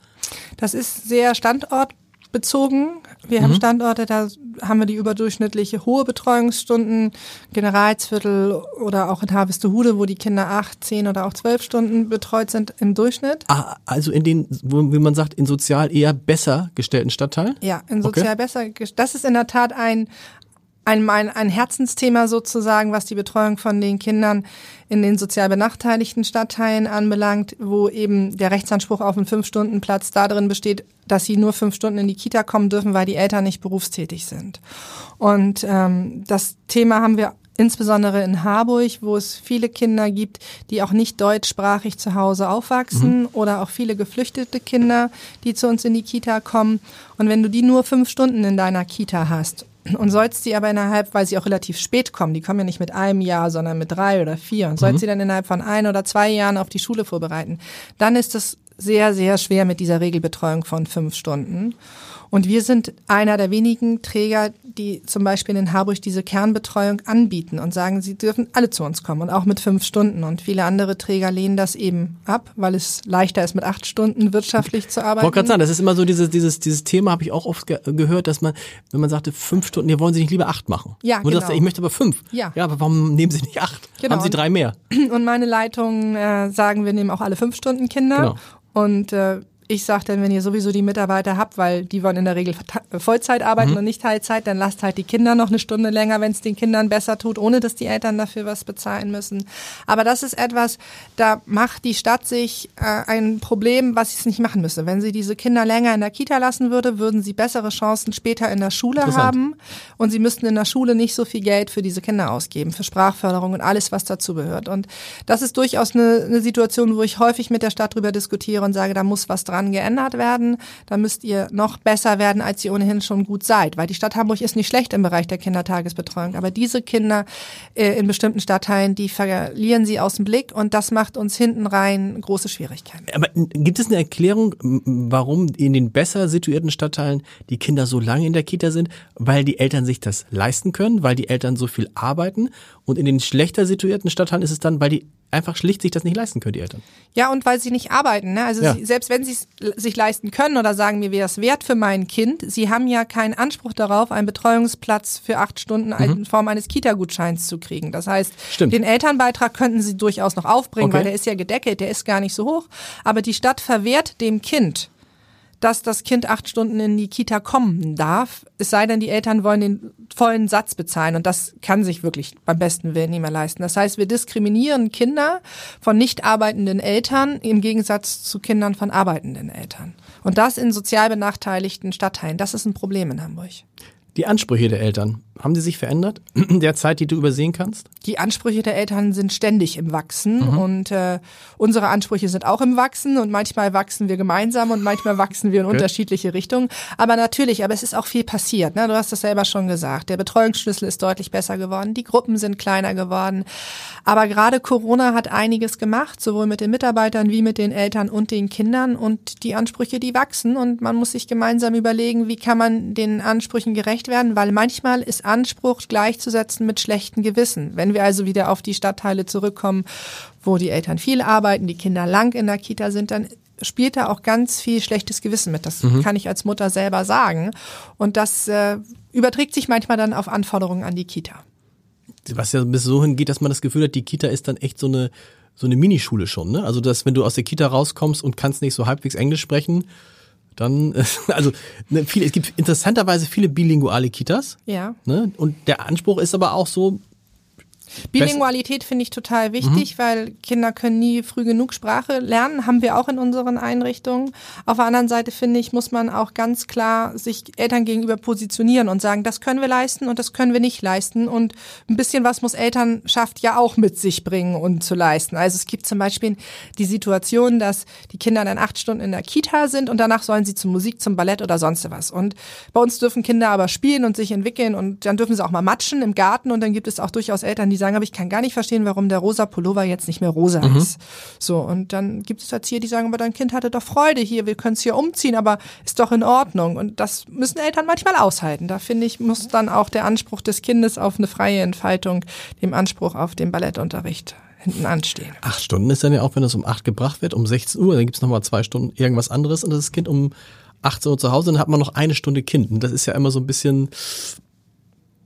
Das ist sehr Standort bezogen. Wir mhm. haben Standorte, da haben wir die überdurchschnittliche hohe Betreuungsstunden, Generalsviertel oder auch in Harvestehude, wo die Kinder acht, zehn oder auch zwölf Stunden betreut sind im Durchschnitt. Ah, also in den, wie man sagt, in sozial eher besser gestellten Stadtteilen? Ja, in sozial okay. besser. Das ist in der Tat ein, ein, ein, ein Herzensthema sozusagen, was die Betreuung von den Kindern in den sozial benachteiligten Stadtteilen anbelangt, wo eben der Rechtsanspruch auf einen Fünf-Stunden-Platz darin besteht, dass sie nur fünf Stunden in die Kita kommen dürfen, weil die Eltern nicht berufstätig sind. Und ähm, das Thema haben wir insbesondere in Harburg, wo es viele Kinder gibt, die auch nicht deutschsprachig zu Hause aufwachsen mhm. oder auch viele geflüchtete Kinder, die zu uns in die Kita kommen. Und wenn du die nur fünf Stunden in deiner Kita hast und sollst sie aber innerhalb, weil sie auch relativ spät kommen, die kommen ja nicht mit einem Jahr, sondern mit drei oder vier, und sollst mhm. sie dann innerhalb von ein oder zwei Jahren auf die Schule vorbereiten, dann ist es sehr, sehr schwer mit dieser Regelbetreuung von fünf Stunden. Und wir sind einer der wenigen Träger, die zum Beispiel in Harburg diese Kernbetreuung anbieten und sagen, sie dürfen alle zu uns kommen und auch mit fünf Stunden. Und viele andere Träger lehnen das eben ab, weil es leichter ist, mit acht Stunden wirtschaftlich zu arbeiten. Ich wollte gerade sagen, das ist immer so dieses, dieses, dieses Thema, habe ich auch oft ge gehört, dass man, wenn man sagte, fünf Stunden, ja, wollen Sie nicht lieber acht machen? Ja, Nur genau. Das, ich möchte aber fünf. Ja. Ja, aber warum nehmen Sie nicht acht? Genau. Haben Sie drei mehr? Und meine Leitungen äh, sagen, wir nehmen auch alle fünf Stunden Kinder. Genau. Und äh, ich sage dann, wenn ihr sowieso die Mitarbeiter habt, weil die wollen in der Regel Vollzeit arbeiten mhm. und nicht Teilzeit, dann lasst halt die Kinder noch eine Stunde länger, wenn es den Kindern besser tut, ohne dass die Eltern dafür was bezahlen müssen. Aber das ist etwas, da macht die Stadt sich äh, ein Problem, was sie es nicht machen müsste. Wenn sie diese Kinder länger in der Kita lassen würde, würden sie bessere Chancen später in der Schule haben und sie müssten in der Schule nicht so viel Geld für diese Kinder ausgeben, für Sprachförderung und alles, was dazu gehört. Und das ist durchaus eine, eine Situation, wo ich häufig mit der Stadt drüber diskutiere und sage, da muss was dran dran geändert werden. Da müsst ihr noch besser werden, als ihr ohnehin schon gut seid. Weil die Stadt Hamburg ist nicht schlecht im Bereich der Kindertagesbetreuung. Aber diese Kinder äh, in bestimmten Stadtteilen, die verlieren sie aus dem Blick und das macht uns hinten rein große Schwierigkeiten. Aber gibt es eine Erklärung, warum in den besser situierten Stadtteilen die Kinder so lange in der Kita sind? Weil die Eltern sich das leisten können, weil die Eltern so viel arbeiten? Und in den schlechter situierten Stadtteilen ist es dann, weil die einfach schlicht sich das nicht leisten können, die Eltern. Ja, und weil sie nicht arbeiten. Ne? Also ja. sie, selbst wenn sie es sich leisten können oder sagen, mir wäre es wert für mein Kind, sie haben ja keinen Anspruch darauf, einen Betreuungsplatz für acht Stunden mhm. in Form eines Kita-Gutscheins zu kriegen. Das heißt, Stimmt. den Elternbeitrag könnten sie durchaus noch aufbringen, okay. weil der ist ja gedeckelt, der ist gar nicht so hoch. Aber die Stadt verwehrt dem Kind dass das Kind acht Stunden in die Kita kommen darf, es sei denn, die Eltern wollen den vollen Satz bezahlen und das kann sich wirklich beim besten Willen nicht mehr leisten. Das heißt, wir diskriminieren Kinder von nicht arbeitenden Eltern im Gegensatz zu Kindern von arbeitenden Eltern. Und das in sozial benachteiligten Stadtteilen. Das ist ein Problem in Hamburg. Die Ansprüche der Eltern, haben die sich verändert in der Zeit, die du übersehen kannst? Die Ansprüche der Eltern sind ständig im Wachsen mhm. und äh, unsere Ansprüche sind auch im Wachsen und manchmal wachsen wir gemeinsam und manchmal wachsen wir in okay. unterschiedliche Richtungen. Aber natürlich, aber es ist auch viel passiert. Ne? Du hast das selber schon gesagt. Der Betreuungsschlüssel ist deutlich besser geworden, die Gruppen sind kleiner geworden. Aber gerade Corona hat einiges gemacht, sowohl mit den Mitarbeitern wie mit den Eltern und den Kindern und die Ansprüche, die wachsen und man muss sich gemeinsam überlegen, wie kann man den Ansprüchen gerecht werden, weil manchmal ist Anspruch gleichzusetzen mit schlechten Gewissen. Wenn wir also wieder auf die Stadtteile zurückkommen, wo die Eltern viel arbeiten, die Kinder lang in der Kita sind, dann spielt da auch ganz viel schlechtes Gewissen mit. Das mhm. kann ich als Mutter selber sagen. Und das äh, überträgt sich manchmal dann auf Anforderungen an die Kita. Was ja bis so hingeht, dass man das Gefühl hat, die Kita ist dann echt so eine so eine Minischule schon, ne? Also dass wenn du aus der Kita rauskommst und kannst nicht so halbwegs Englisch sprechen, dann also ne, viele, es gibt interessanterweise viele bilinguale Kitas. Ja. Ne? Und der Anspruch ist aber auch so, Bilingualität finde ich total wichtig, mhm. weil Kinder können nie früh genug Sprache lernen, haben wir auch in unseren Einrichtungen. Auf der anderen Seite finde ich, muss man auch ganz klar sich Eltern gegenüber positionieren und sagen, das können wir leisten und das können wir nicht leisten. Und ein bisschen was muss Elternschaft ja auch mit sich bringen und zu leisten. Also es gibt zum Beispiel die Situation, dass die Kinder dann acht Stunden in der Kita sind und danach sollen sie zur Musik, zum Ballett oder sonst was. Und bei uns dürfen Kinder aber spielen und sich entwickeln und dann dürfen sie auch mal matschen im Garten und dann gibt es auch durchaus Eltern, die sagen, aber ich kann gar nicht verstehen, warum der rosa Pullover jetzt nicht mehr rosa mhm. ist. So, und dann gibt es Erzieher, die sagen, aber dein Kind hatte doch Freude hier, wir können es hier umziehen, aber ist doch in Ordnung. Und das müssen Eltern manchmal aushalten. Da finde ich, muss dann auch der Anspruch des Kindes auf eine freie Entfaltung dem Anspruch auf den Ballettunterricht hinten anstehen. Acht Stunden ist dann ja auch, wenn es um acht gebracht wird, um 16 Uhr, dann gibt es nochmal zwei Stunden irgendwas anderes und das Kind um 18 Uhr zu Hause, dann hat man noch eine Stunde Kind. Und das ist ja immer so ein bisschen,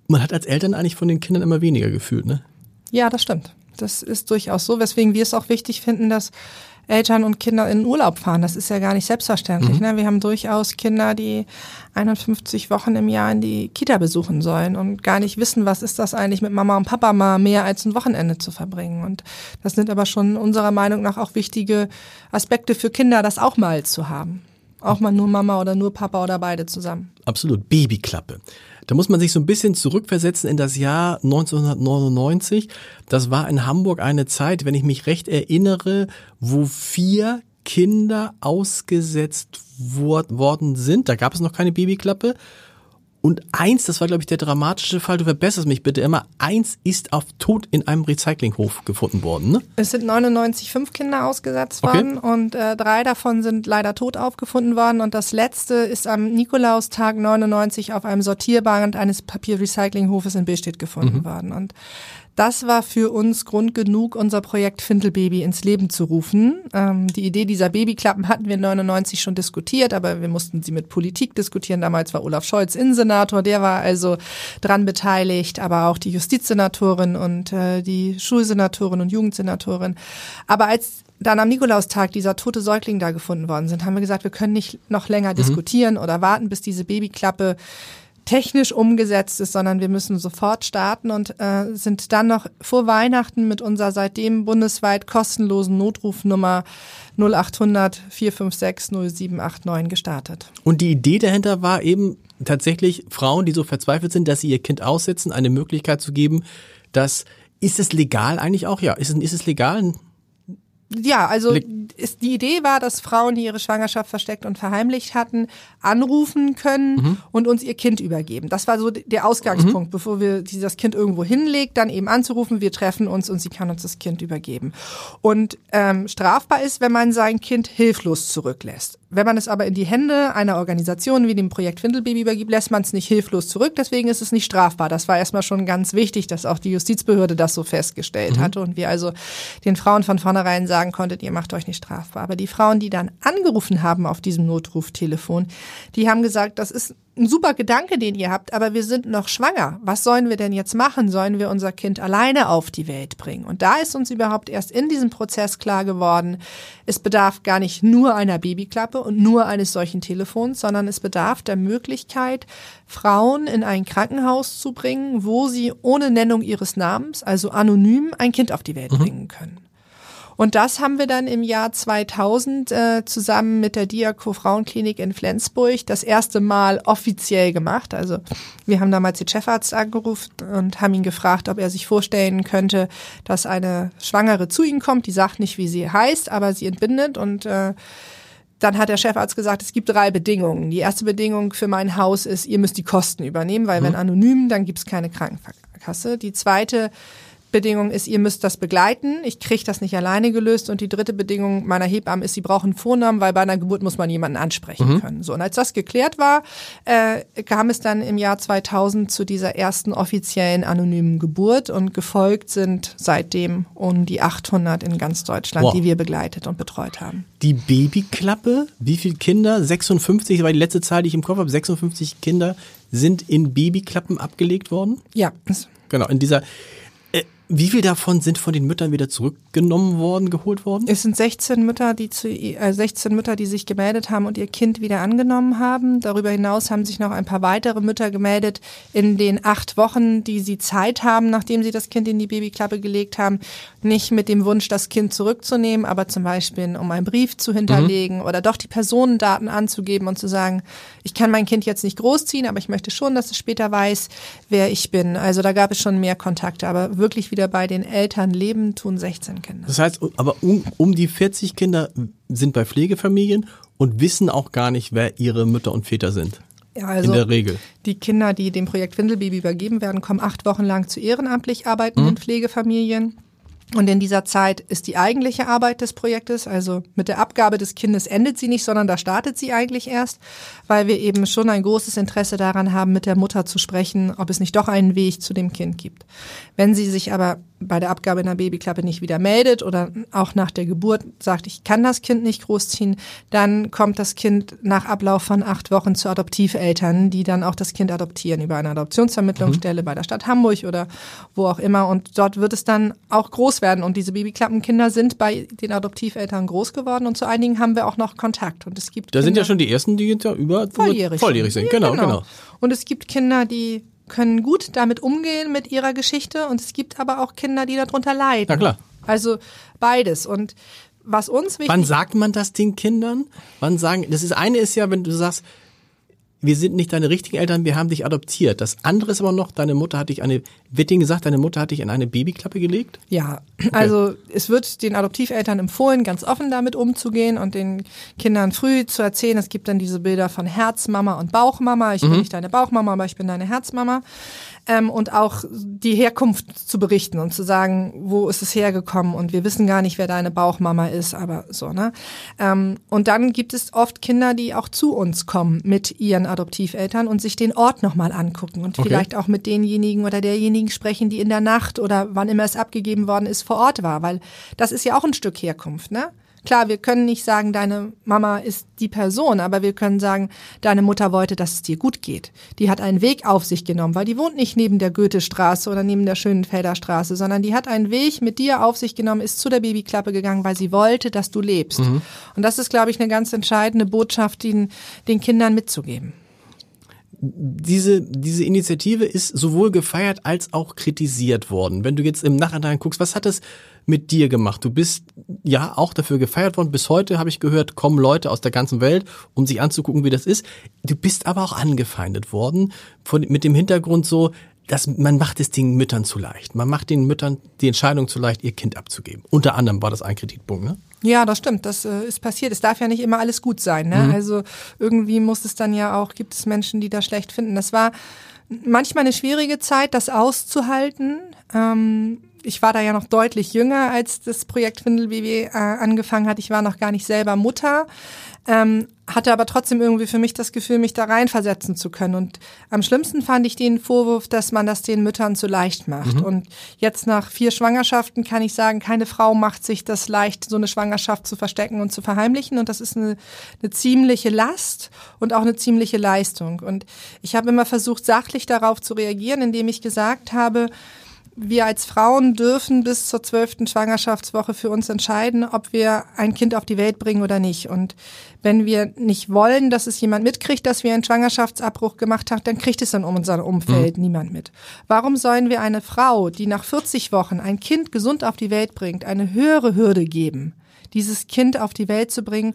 man hat als Eltern eigentlich von den Kindern immer weniger gefühlt, ne? Ja, das stimmt. Das ist durchaus so, weswegen wir es auch wichtig finden, dass Eltern und Kinder in Urlaub fahren. Das ist ja gar nicht selbstverständlich. Mhm. Ne? Wir haben durchaus Kinder, die 51 Wochen im Jahr in die Kita besuchen sollen und gar nicht wissen, was ist das eigentlich mit Mama und Papa mal mehr als ein Wochenende zu verbringen. Und das sind aber schon unserer Meinung nach auch wichtige Aspekte für Kinder, das auch mal zu haben. Auch mal nur Mama oder nur Papa oder beide zusammen. Absolut. Babyklappe. Da muss man sich so ein bisschen zurückversetzen in das Jahr 1999. Das war in Hamburg eine Zeit, wenn ich mich recht erinnere, wo vier Kinder ausgesetzt worden sind. Da gab es noch keine Babyklappe. Und eins, das war glaube ich der dramatische Fall, du verbesserst mich bitte immer, eins ist auf Tod in einem Recyclinghof gefunden worden. Ne? Es sind 99 fünf Kinder ausgesetzt worden okay. und äh, drei davon sind leider tot aufgefunden worden und das letzte ist am Nikolaustag 99 auf einem Sortierband eines Papierrecyclinghofes in Billstedt gefunden mhm. worden. Und das war für uns Grund genug, unser Projekt Findelbaby ins Leben zu rufen. Ähm, die Idee dieser Babyklappen hatten wir 99 schon diskutiert, aber wir mussten sie mit Politik diskutieren. Damals war Olaf Scholz Innensenator, der war also dran beteiligt, aber auch die Justizsenatorin und äh, die Schulsenatorin und Jugendsenatorin. Aber als dann am Nikolaustag dieser tote Säugling da gefunden worden sind, haben wir gesagt, wir können nicht noch länger mhm. diskutieren oder warten, bis diese Babyklappe technisch umgesetzt ist, sondern wir müssen sofort starten und äh, sind dann noch vor Weihnachten mit unserer seitdem bundesweit kostenlosen Notrufnummer 0800 456 0789 gestartet. Und die Idee dahinter war eben tatsächlich Frauen, die so verzweifelt sind, dass sie ihr Kind aussetzen, eine Möglichkeit zu geben, dass ist es legal eigentlich auch? Ja, ist es, ist es legal? Ja, also ist, die Idee war, dass Frauen, die ihre Schwangerschaft versteckt und verheimlicht hatten, anrufen können mhm. und uns ihr Kind übergeben. Das war so der Ausgangspunkt, mhm. bevor wir dieses Kind irgendwo hinlegt, dann eben anzurufen, wir treffen uns und sie kann uns das Kind übergeben. Und ähm, strafbar ist, wenn man sein Kind hilflos zurücklässt. Wenn man es aber in die Hände einer Organisation wie dem Projekt Findelbaby übergibt, lässt man es nicht hilflos zurück. Deswegen ist es nicht strafbar. Das war erstmal schon ganz wichtig, dass auch die Justizbehörde das so festgestellt mhm. hatte und wir also den Frauen von vornherein sagen konnten, ihr macht euch nicht strafbar. Aber die Frauen, die dann angerufen haben auf diesem Notruftelefon, die haben gesagt, das ist ein super Gedanke, den ihr habt, aber wir sind noch schwanger. Was sollen wir denn jetzt machen? Sollen wir unser Kind alleine auf die Welt bringen? Und da ist uns überhaupt erst in diesem Prozess klar geworden, es bedarf gar nicht nur einer Babyklappe und nur eines solchen Telefons, sondern es bedarf der Möglichkeit, Frauen in ein Krankenhaus zu bringen, wo sie ohne Nennung ihres Namens, also anonym, ein Kind auf die Welt mhm. bringen können. Und das haben wir dann im Jahr 2000 äh, zusammen mit der Diako Frauenklinik in Flensburg das erste Mal offiziell gemacht. Also wir haben damals den Chefarzt angerufen und haben ihn gefragt, ob er sich vorstellen könnte, dass eine Schwangere zu ihm kommt. Die sagt nicht, wie sie heißt, aber sie entbindet und äh, dann hat der Chefarzt gesagt, es gibt drei Bedingungen. Die erste Bedingung für mein Haus ist, ihr müsst die Kosten übernehmen, weil mhm. wenn anonym, dann gibt es keine Krankenkasse. Die zweite Bedingung ist, ihr müsst das begleiten. Ich kriege das nicht alleine gelöst. Und die dritte Bedingung meiner Hebamme ist, sie brauchen einen Vornamen, weil bei einer Geburt muss man jemanden ansprechen mhm. können. So, und als das geklärt war, äh, kam es dann im Jahr 2000 zu dieser ersten offiziellen anonymen Geburt und gefolgt sind seitdem um die 800 in ganz Deutschland, wow. die wir begleitet und betreut haben. Die Babyklappe, wie viele Kinder? 56 war die letzte Zahl, die ich im Kopf habe. 56 Kinder sind in Babyklappen abgelegt worden? Ja. Genau, in dieser wie viel davon sind von den Müttern wieder zurückgenommen worden, geholt worden? Es sind 16 Mütter, die zu, äh, 16 Mütter, die sich gemeldet haben und ihr Kind wieder angenommen haben. Darüber hinaus haben sich noch ein paar weitere Mütter gemeldet in den acht Wochen, die sie Zeit haben, nachdem sie das Kind in die Babyklappe gelegt haben. Nicht mit dem Wunsch, das Kind zurückzunehmen, aber zum Beispiel, um einen Brief zu hinterlegen mhm. oder doch die Personendaten anzugeben und zu sagen, ich kann mein Kind jetzt nicht großziehen, aber ich möchte schon, dass es später weiß, wer ich bin. Also da gab es schon mehr Kontakte, aber wirklich wieder bei den Eltern leben, tun 16 Kinder. Das heißt, aber um, um die 40 Kinder sind bei Pflegefamilien und wissen auch gar nicht, wer ihre Mütter und Väter sind. Ja, also in der Regel. Die Kinder, die dem Projekt Windelbaby übergeben werden, kommen acht Wochen lang zu ehrenamtlich arbeitenden mhm. Pflegefamilien. Und in dieser Zeit ist die eigentliche Arbeit des Projektes, also mit der Abgabe des Kindes endet sie nicht, sondern da startet sie eigentlich erst, weil wir eben schon ein großes Interesse daran haben, mit der Mutter zu sprechen, ob es nicht doch einen Weg zu dem Kind gibt. Wenn sie sich aber bei der Abgabe in der Babyklappe nicht wieder meldet oder auch nach der Geburt sagt, ich kann das Kind nicht großziehen, dann kommt das Kind nach Ablauf von acht Wochen zu Adoptiveltern, die dann auch das Kind adoptieren über eine Adoptionsvermittlungsstelle mhm. bei der Stadt Hamburg oder wo auch immer. Und dort wird es dann auch groß werden. Und diese Babyklappenkinder sind bei den Adoptiveltern groß geworden und zu einigen haben wir auch noch Kontakt. Und es gibt da Kinder, sind ja schon die ersten, die ja über volljährig, volljährig sind. Ja, genau, genau, genau. Und es gibt Kinder, die können gut damit umgehen mit ihrer Geschichte und es gibt aber auch Kinder, die darunter leiden. Na klar. Also beides und was uns wichtig Wann sagt man das den Kindern? Wann sagen, das ist eine ist ja, wenn du sagst, wir sind nicht deine richtigen Eltern, wir haben dich adoptiert. Das andere ist aber noch, deine Mutter hat dich eine, wird denen gesagt, deine Mutter hat dich in eine Babyklappe gelegt? Ja, okay. also es wird den Adoptiveltern empfohlen, ganz offen damit umzugehen und den Kindern früh zu erzählen. Es gibt dann diese Bilder von Herzmama und Bauchmama. Ich bin mhm. nicht deine Bauchmama, aber ich bin deine Herzmama ähm, und auch die Herkunft zu berichten und zu sagen, wo ist es hergekommen und wir wissen gar nicht, wer deine Bauchmama ist, aber so, ne? Ähm, und dann gibt es oft Kinder, die auch zu uns kommen mit ihren Adoptiveltern und sich den Ort nochmal angucken und okay. vielleicht auch mit denjenigen oder derjenigen sprechen, die in der Nacht oder wann immer es abgegeben worden ist, vor Ort war, weil das ist ja auch ein Stück Herkunft, ne? Klar, wir können nicht sagen, deine Mama ist die Person, aber wir können sagen, deine Mutter wollte, dass es dir gut geht. Die hat einen Weg auf sich genommen, weil die wohnt nicht neben der Goethestraße oder neben der Schönenfelder Straße, sondern die hat einen Weg mit dir auf sich genommen, ist zu der Babyklappe gegangen, weil sie wollte, dass du lebst. Mhm. Und das ist, glaube ich, eine ganz entscheidende Botschaft, den, den Kindern mitzugeben diese, diese Initiative ist sowohl gefeiert als auch kritisiert worden. Wenn du jetzt im Nachhinein guckst, was hat es mit dir gemacht? Du bist ja auch dafür gefeiert worden. Bis heute habe ich gehört, kommen Leute aus der ganzen Welt, um sich anzugucken, wie das ist. Du bist aber auch angefeindet worden von, mit dem Hintergrund so, dass man macht es den Müttern zu leicht. Man macht den Müttern die Entscheidung zu leicht, ihr Kind abzugeben. Unter anderem war das ein Kritikpunkt, ne? Ja, das stimmt. Das äh, ist passiert. Es darf ja nicht immer alles gut sein. Ne? Mhm. Also irgendwie muss es dann ja auch, gibt es Menschen, die das schlecht finden. Das war manchmal eine schwierige Zeit, das auszuhalten. Ähm, ich war da ja noch deutlich jünger, als das Projekt Windelbaby äh, angefangen hat. Ich war noch gar nicht selber Mutter, ähm, hatte aber trotzdem irgendwie für mich das Gefühl, mich da reinversetzen zu können. Und am schlimmsten fand ich den Vorwurf, dass man das den Müttern zu leicht macht. Mhm. Und jetzt nach vier Schwangerschaften kann ich sagen, keine Frau macht sich das leicht, so eine Schwangerschaft zu verstecken und zu verheimlichen. Und das ist eine, eine ziemliche Last und auch eine ziemliche Leistung. Und ich habe immer versucht, sachlich darauf zu reagieren, indem ich gesagt habe, wir als Frauen dürfen bis zur zwölften Schwangerschaftswoche für uns entscheiden, ob wir ein Kind auf die Welt bringen oder nicht. Und wenn wir nicht wollen, dass es jemand mitkriegt, dass wir einen Schwangerschaftsabbruch gemacht haben, dann kriegt es in unserem Umfeld mhm. niemand mit. Warum sollen wir eine Frau, die nach 40 Wochen ein Kind gesund auf die Welt bringt, eine höhere Hürde geben? dieses Kind auf die Welt zu bringen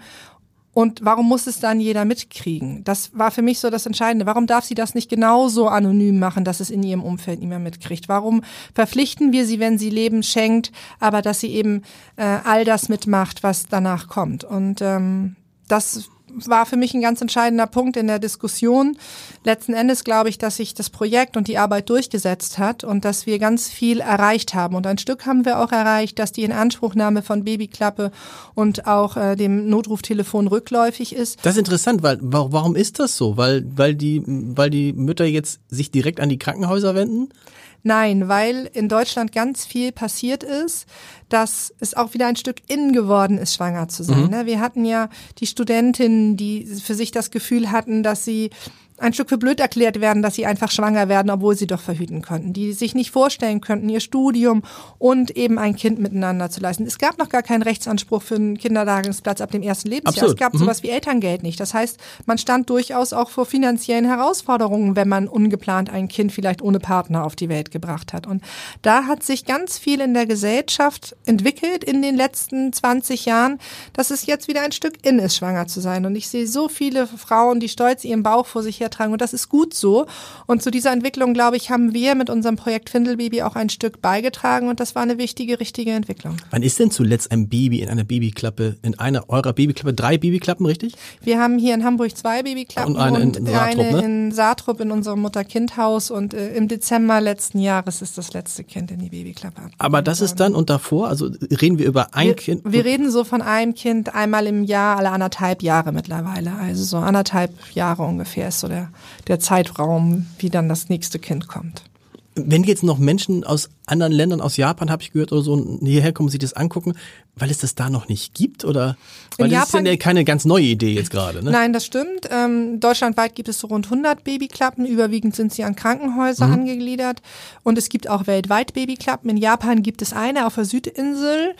und warum muss es dann jeder mitkriegen? Das war für mich so das Entscheidende. Warum darf sie das nicht genauso anonym machen, dass es in ihrem Umfeld niemand mitkriegt? Warum verpflichten wir sie, wenn sie Leben schenkt, aber dass sie eben äh, all das mitmacht, was danach kommt? Und ähm, das war für mich ein ganz entscheidender Punkt in der Diskussion. Letzten Endes glaube ich, dass sich das Projekt und die Arbeit durchgesetzt hat und dass wir ganz viel erreicht haben. Und ein Stück haben wir auch erreicht, dass die Inanspruchnahme von Babyklappe und auch äh, dem Notruftelefon rückläufig ist. Das ist interessant, weil warum ist das so? Weil, weil, die, weil die Mütter jetzt sich direkt an die Krankenhäuser wenden? Nein, weil in Deutschland ganz viel passiert ist, dass es auch wieder ein Stück innen geworden ist, schwanger zu sein. Mhm. Ne? Wir hatten ja die Studentinnen, die für sich das Gefühl hatten, dass sie ein Stück für blöd erklärt werden, dass sie einfach schwanger werden, obwohl sie doch verhüten könnten, die sich nicht vorstellen könnten, ihr Studium und eben ein Kind miteinander zu leisten. Es gab noch gar keinen Rechtsanspruch für einen Kindertagungsplatz ab dem ersten Lebensjahr. Absolut. Es gab mhm. sowas wie Elterngeld nicht. Das heißt, man stand durchaus auch vor finanziellen Herausforderungen, wenn man ungeplant ein Kind vielleicht ohne Partner auf die Welt gebracht hat. Und da hat sich ganz viel in der Gesellschaft entwickelt in den letzten 20 Jahren, dass es jetzt wieder ein Stück in ist, schwanger zu sein. Und ich sehe so viele Frauen, die stolz ihren Bauch vor sich her tragen. Und das ist gut so. Und zu dieser Entwicklung, glaube ich, haben wir mit unserem Projekt Findelbaby auch ein Stück beigetragen. Und das war eine wichtige, richtige Entwicklung. Wann ist denn zuletzt ein Baby in einer Babyklappe, in einer eurer Babyklappe, drei Babyklappen, richtig? Wir haben hier in Hamburg zwei Babyklappen und eine in, und Saartrup, eine ne? in Saartrup in unserem Mutter-Kind-Haus. Und äh, im Dezember letzten Jahres ist das letzte Kind in die Babyklappe Aber das ist dann und davor, also reden wir über ein wir, Kind? Wir reden so von einem Kind einmal im Jahr, alle anderthalb Jahre mittlerweile. Also so anderthalb Jahre ungefähr ist so der der, der Zeitraum, wie dann das nächste Kind kommt. Wenn jetzt noch Menschen aus anderen Ländern, aus Japan habe ich gehört oder so, hierher kommen, sich das angucken, weil es das da noch nicht gibt oder? Weil In das Japan, ist ja keine ganz neue Idee jetzt gerade, ne? Nein, das stimmt. Ähm, deutschlandweit gibt es so rund 100 Babyklappen. Überwiegend sind sie an Krankenhäuser mhm. angegliedert. Und es gibt auch weltweit Babyklappen. In Japan gibt es eine auf der Südinsel.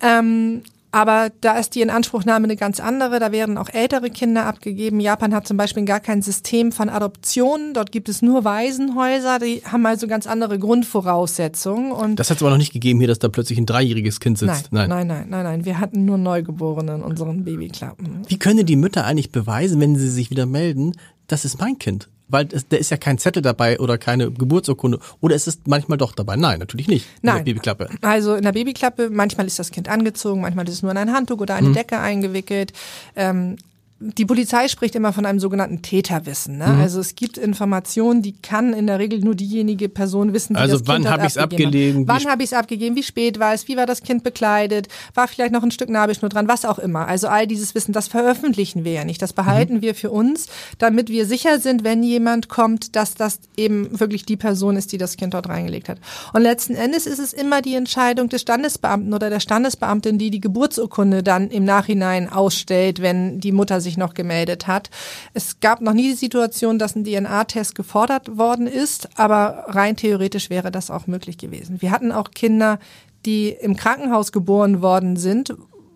Ähm, aber da ist die Inanspruchnahme eine ganz andere. Da werden auch ältere Kinder abgegeben. Japan hat zum Beispiel gar kein System von Adoptionen. Dort gibt es nur Waisenhäuser. Die haben also ganz andere Grundvoraussetzungen. Und das hat es aber noch nicht gegeben hier, dass da plötzlich ein dreijähriges Kind sitzt. Nein, nein, nein, nein, nein. nein. Wir hatten nur Neugeborene in unseren Babyklappen. Wie können die Mütter eigentlich beweisen, wenn sie sich wieder melden, das ist mein Kind? Weil es, da ist ja kein Zettel dabei oder keine Geburtsurkunde. Oder ist es manchmal doch dabei? Nein, natürlich nicht. Nein. In der Babyklappe. Also in der Babyklappe, manchmal ist das Kind angezogen, manchmal ist es nur in ein Handtuch oder eine mhm. Decke eingewickelt. Ähm, die Polizei spricht immer von einem sogenannten Täterwissen. Ne? Mhm. Also es gibt Informationen, die kann in der Regel nur diejenige Person wissen, die also das wann habe ich es abgelegen? Wann habe ich es abgegeben? Wie spät war es? Wie war das Kind bekleidet? War vielleicht noch ein Stück Nabelschnur dran? Was auch immer. Also all dieses Wissen, das veröffentlichen wir ja nicht. Das behalten mhm. wir für uns, damit wir sicher sind, wenn jemand kommt, dass das eben wirklich die Person ist, die das Kind dort reingelegt hat. Und letzten Endes ist es immer die Entscheidung des Standesbeamten oder der Standesbeamtin, die die Geburtsurkunde dann im Nachhinein ausstellt, wenn die Mutter sich sich noch gemeldet hat. Es gab noch nie die Situation, dass ein DNA-Test gefordert worden ist, aber rein theoretisch wäre das auch möglich gewesen. Wir hatten auch Kinder, die im Krankenhaus geboren worden sind,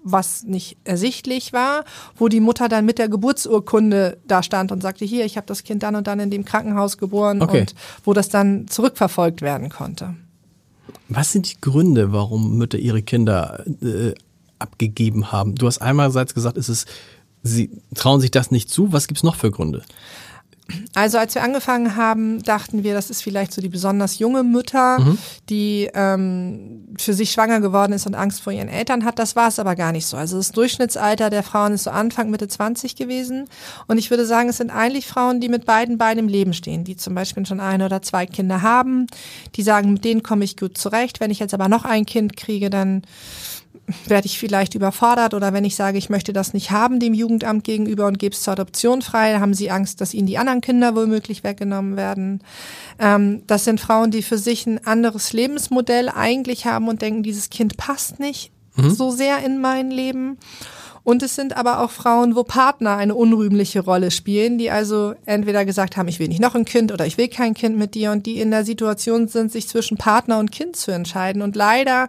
was nicht ersichtlich war, wo die Mutter dann mit der Geburtsurkunde da stand und sagte, hier, ich habe das Kind dann und dann in dem Krankenhaus geboren okay. und wo das dann zurückverfolgt werden konnte. Was sind die Gründe, warum Mütter ihre Kinder äh, abgegeben haben? Du hast einmalseits gesagt, es ist Sie trauen sich das nicht zu. Was gibt es noch für Gründe? Also als wir angefangen haben, dachten wir, das ist vielleicht so die besonders junge Mutter, mhm. die ähm, für sich schwanger geworden ist und Angst vor ihren Eltern hat. Das war es aber gar nicht so. Also das Durchschnittsalter der Frauen ist so Anfang, Mitte 20 gewesen. Und ich würde sagen, es sind eigentlich Frauen, die mit beiden Beinen im Leben stehen, die zum Beispiel schon ein oder zwei Kinder haben, die sagen, mit denen komme ich gut zurecht. Wenn ich jetzt aber noch ein Kind kriege, dann werde ich vielleicht überfordert oder wenn ich sage, ich möchte das nicht haben dem Jugendamt gegenüber und gebe es zur Adoption frei, haben sie Angst, dass ihnen die anderen Kinder womöglich weggenommen werden. Ähm, das sind Frauen, die für sich ein anderes Lebensmodell eigentlich haben und denken, dieses Kind passt nicht mhm. so sehr in mein Leben. Und es sind aber auch Frauen, wo Partner eine unrühmliche Rolle spielen, die also entweder gesagt haben, ich will nicht noch ein Kind oder ich will kein Kind mit dir und die in der Situation sind, sich zwischen Partner und Kind zu entscheiden. Und leider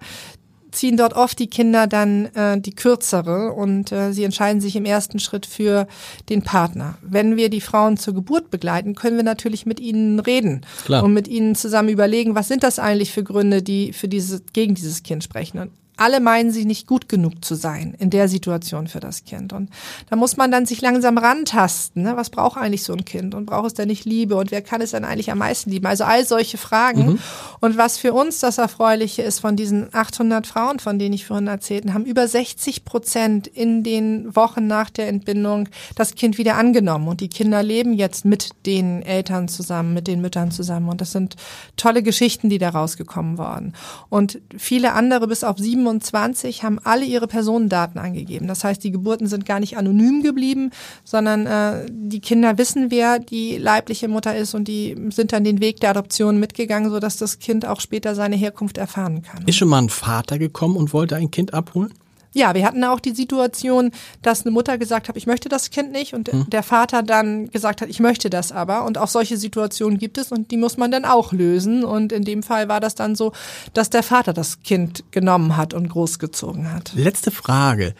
ziehen dort oft die Kinder dann äh, die kürzere und äh, sie entscheiden sich im ersten Schritt für den Partner. Wenn wir die Frauen zur Geburt begleiten, können wir natürlich mit ihnen reden Klar. und mit ihnen zusammen überlegen, was sind das eigentlich für Gründe, die für diese, gegen dieses Kind sprechen. Und alle meinen sich nicht gut genug zu sein in der Situation für das Kind. Und da muss man dann sich langsam rantasten. Ne? Was braucht eigentlich so ein Kind? Und braucht es denn nicht Liebe? Und wer kann es dann eigentlich am meisten lieben? Also all solche Fragen. Mhm. Und was für uns das Erfreuliche ist, von diesen 800 Frauen, von denen ich vorhin erzählt haben über 60 Prozent in den Wochen nach der Entbindung das Kind wieder angenommen. Und die Kinder leben jetzt mit den Eltern zusammen, mit den Müttern zusammen. Und das sind tolle Geschichten, die da rausgekommen waren. Und viele andere, bis auf sieben 27 haben alle ihre Personendaten angegeben. Das heißt, die Geburten sind gar nicht anonym geblieben, sondern äh, die Kinder wissen, wer die leibliche Mutter ist und die sind dann den Weg der Adoption mitgegangen, sodass das Kind auch später seine Herkunft erfahren kann. Ist schon mal ein Vater gekommen und wollte ein Kind abholen? Ja, wir hatten auch die Situation, dass eine Mutter gesagt hat, ich möchte das Kind nicht und hm. der Vater dann gesagt hat, ich möchte das aber. Und auch solche Situationen gibt es und die muss man dann auch lösen. Und in dem Fall war das dann so, dass der Vater das Kind genommen hat und großgezogen hat. Letzte Frage.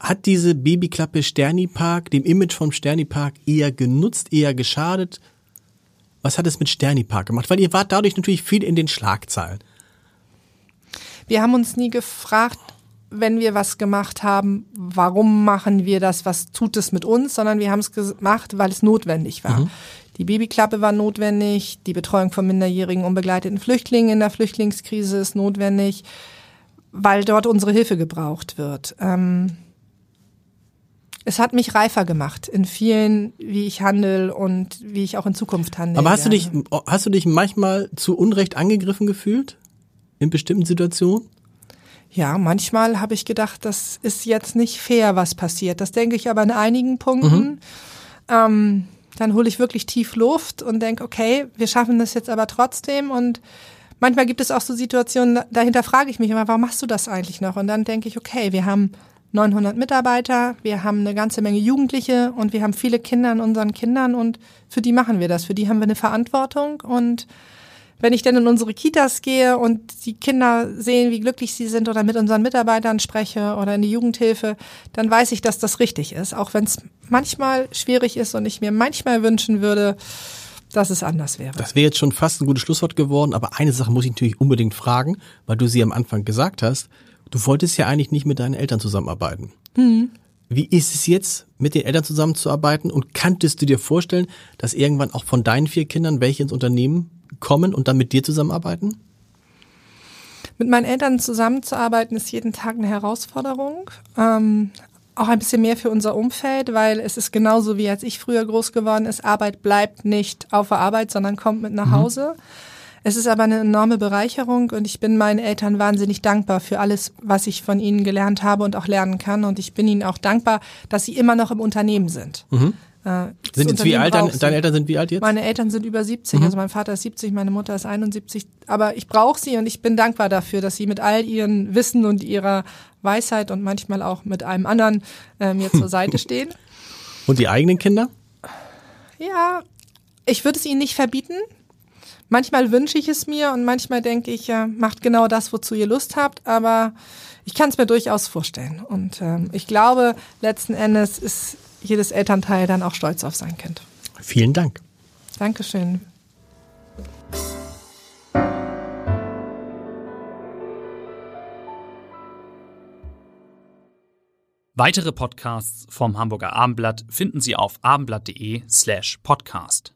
Hat diese Babyklappe Sternipark dem Image vom Sternipark eher genutzt, eher geschadet? Was hat es mit Sternipark gemacht? Weil ihr wart dadurch natürlich viel in den Schlagzeilen. Wir haben uns nie gefragt, wenn wir was gemacht haben, warum machen wir das, was tut es mit uns, sondern wir haben es gemacht, weil es notwendig war. Mhm. Die Babyklappe war notwendig, die Betreuung von minderjährigen unbegleiteten Flüchtlingen in der Flüchtlingskrise ist notwendig, weil dort unsere Hilfe gebraucht wird. Ähm, es hat mich reifer gemacht in vielen, wie ich handle und wie ich auch in Zukunft handle. Aber hast du dich, hast du dich manchmal zu Unrecht angegriffen gefühlt? In bestimmten Situationen? Ja, manchmal habe ich gedacht, das ist jetzt nicht fair, was passiert. Das denke ich aber in einigen Punkten. Mhm. Ähm, dann hole ich wirklich tief Luft und denke, okay, wir schaffen das jetzt aber trotzdem. Und manchmal gibt es auch so Situationen, dahinter frage ich mich immer, warum machst du das eigentlich noch? Und dann denke ich, okay, wir haben 900 Mitarbeiter, wir haben eine ganze Menge Jugendliche und wir haben viele Kinder an unseren Kindern und für die machen wir das. Für die haben wir eine Verantwortung und wenn ich dann in unsere Kitas gehe und die Kinder sehen, wie glücklich sie sind oder mit unseren Mitarbeitern spreche oder in die Jugendhilfe, dann weiß ich, dass das richtig ist, auch wenn es manchmal schwierig ist und ich mir manchmal wünschen würde, dass es anders wäre. Das wäre jetzt schon fast ein gutes Schlusswort geworden, aber eine Sache muss ich natürlich unbedingt fragen, weil du sie am Anfang gesagt hast. Du wolltest ja eigentlich nicht mit deinen Eltern zusammenarbeiten. Mhm. Wie ist es jetzt, mit den Eltern zusammenzuarbeiten? Und kanntest du dir vorstellen, dass irgendwann auch von deinen vier Kindern welche ins Unternehmen kommen und dann mit dir zusammenarbeiten? Mit meinen Eltern zusammenzuarbeiten ist jeden Tag eine Herausforderung. Ähm, auch ein bisschen mehr für unser Umfeld, weil es ist genauso wie als ich früher groß geworden ist. Arbeit bleibt nicht auf der Arbeit, sondern kommt mit nach mhm. Hause. Mhm. Es ist aber eine enorme Bereicherung und ich bin meinen Eltern wahnsinnig dankbar für alles, was ich von ihnen gelernt habe und auch lernen kann. Und ich bin ihnen auch dankbar, dass sie immer noch im Unternehmen sind. Mhm. Äh, sind jetzt wie alt? Deine, deine Eltern sind wie alt jetzt? Meine Eltern sind über 70, mhm. also mein Vater ist 70, meine Mutter ist 71. Aber ich brauche sie und ich bin dankbar dafür, dass sie mit all ihren Wissen und ihrer Weisheit und manchmal auch mit einem anderen äh, mir zur Seite stehen. Und die eigenen Kinder? Ja, ich würde es ihnen nicht verbieten. Manchmal wünsche ich es mir und manchmal denke ich, ja, macht genau das, wozu ihr Lust habt, aber ich kann es mir durchaus vorstellen. Und ähm, ich glaube, letzten Endes ist jedes Elternteil dann auch stolz auf sein Kind. Vielen Dank. Dankeschön. Weitere Podcasts vom Hamburger Abendblatt finden Sie auf abendblatt.de slash podcast.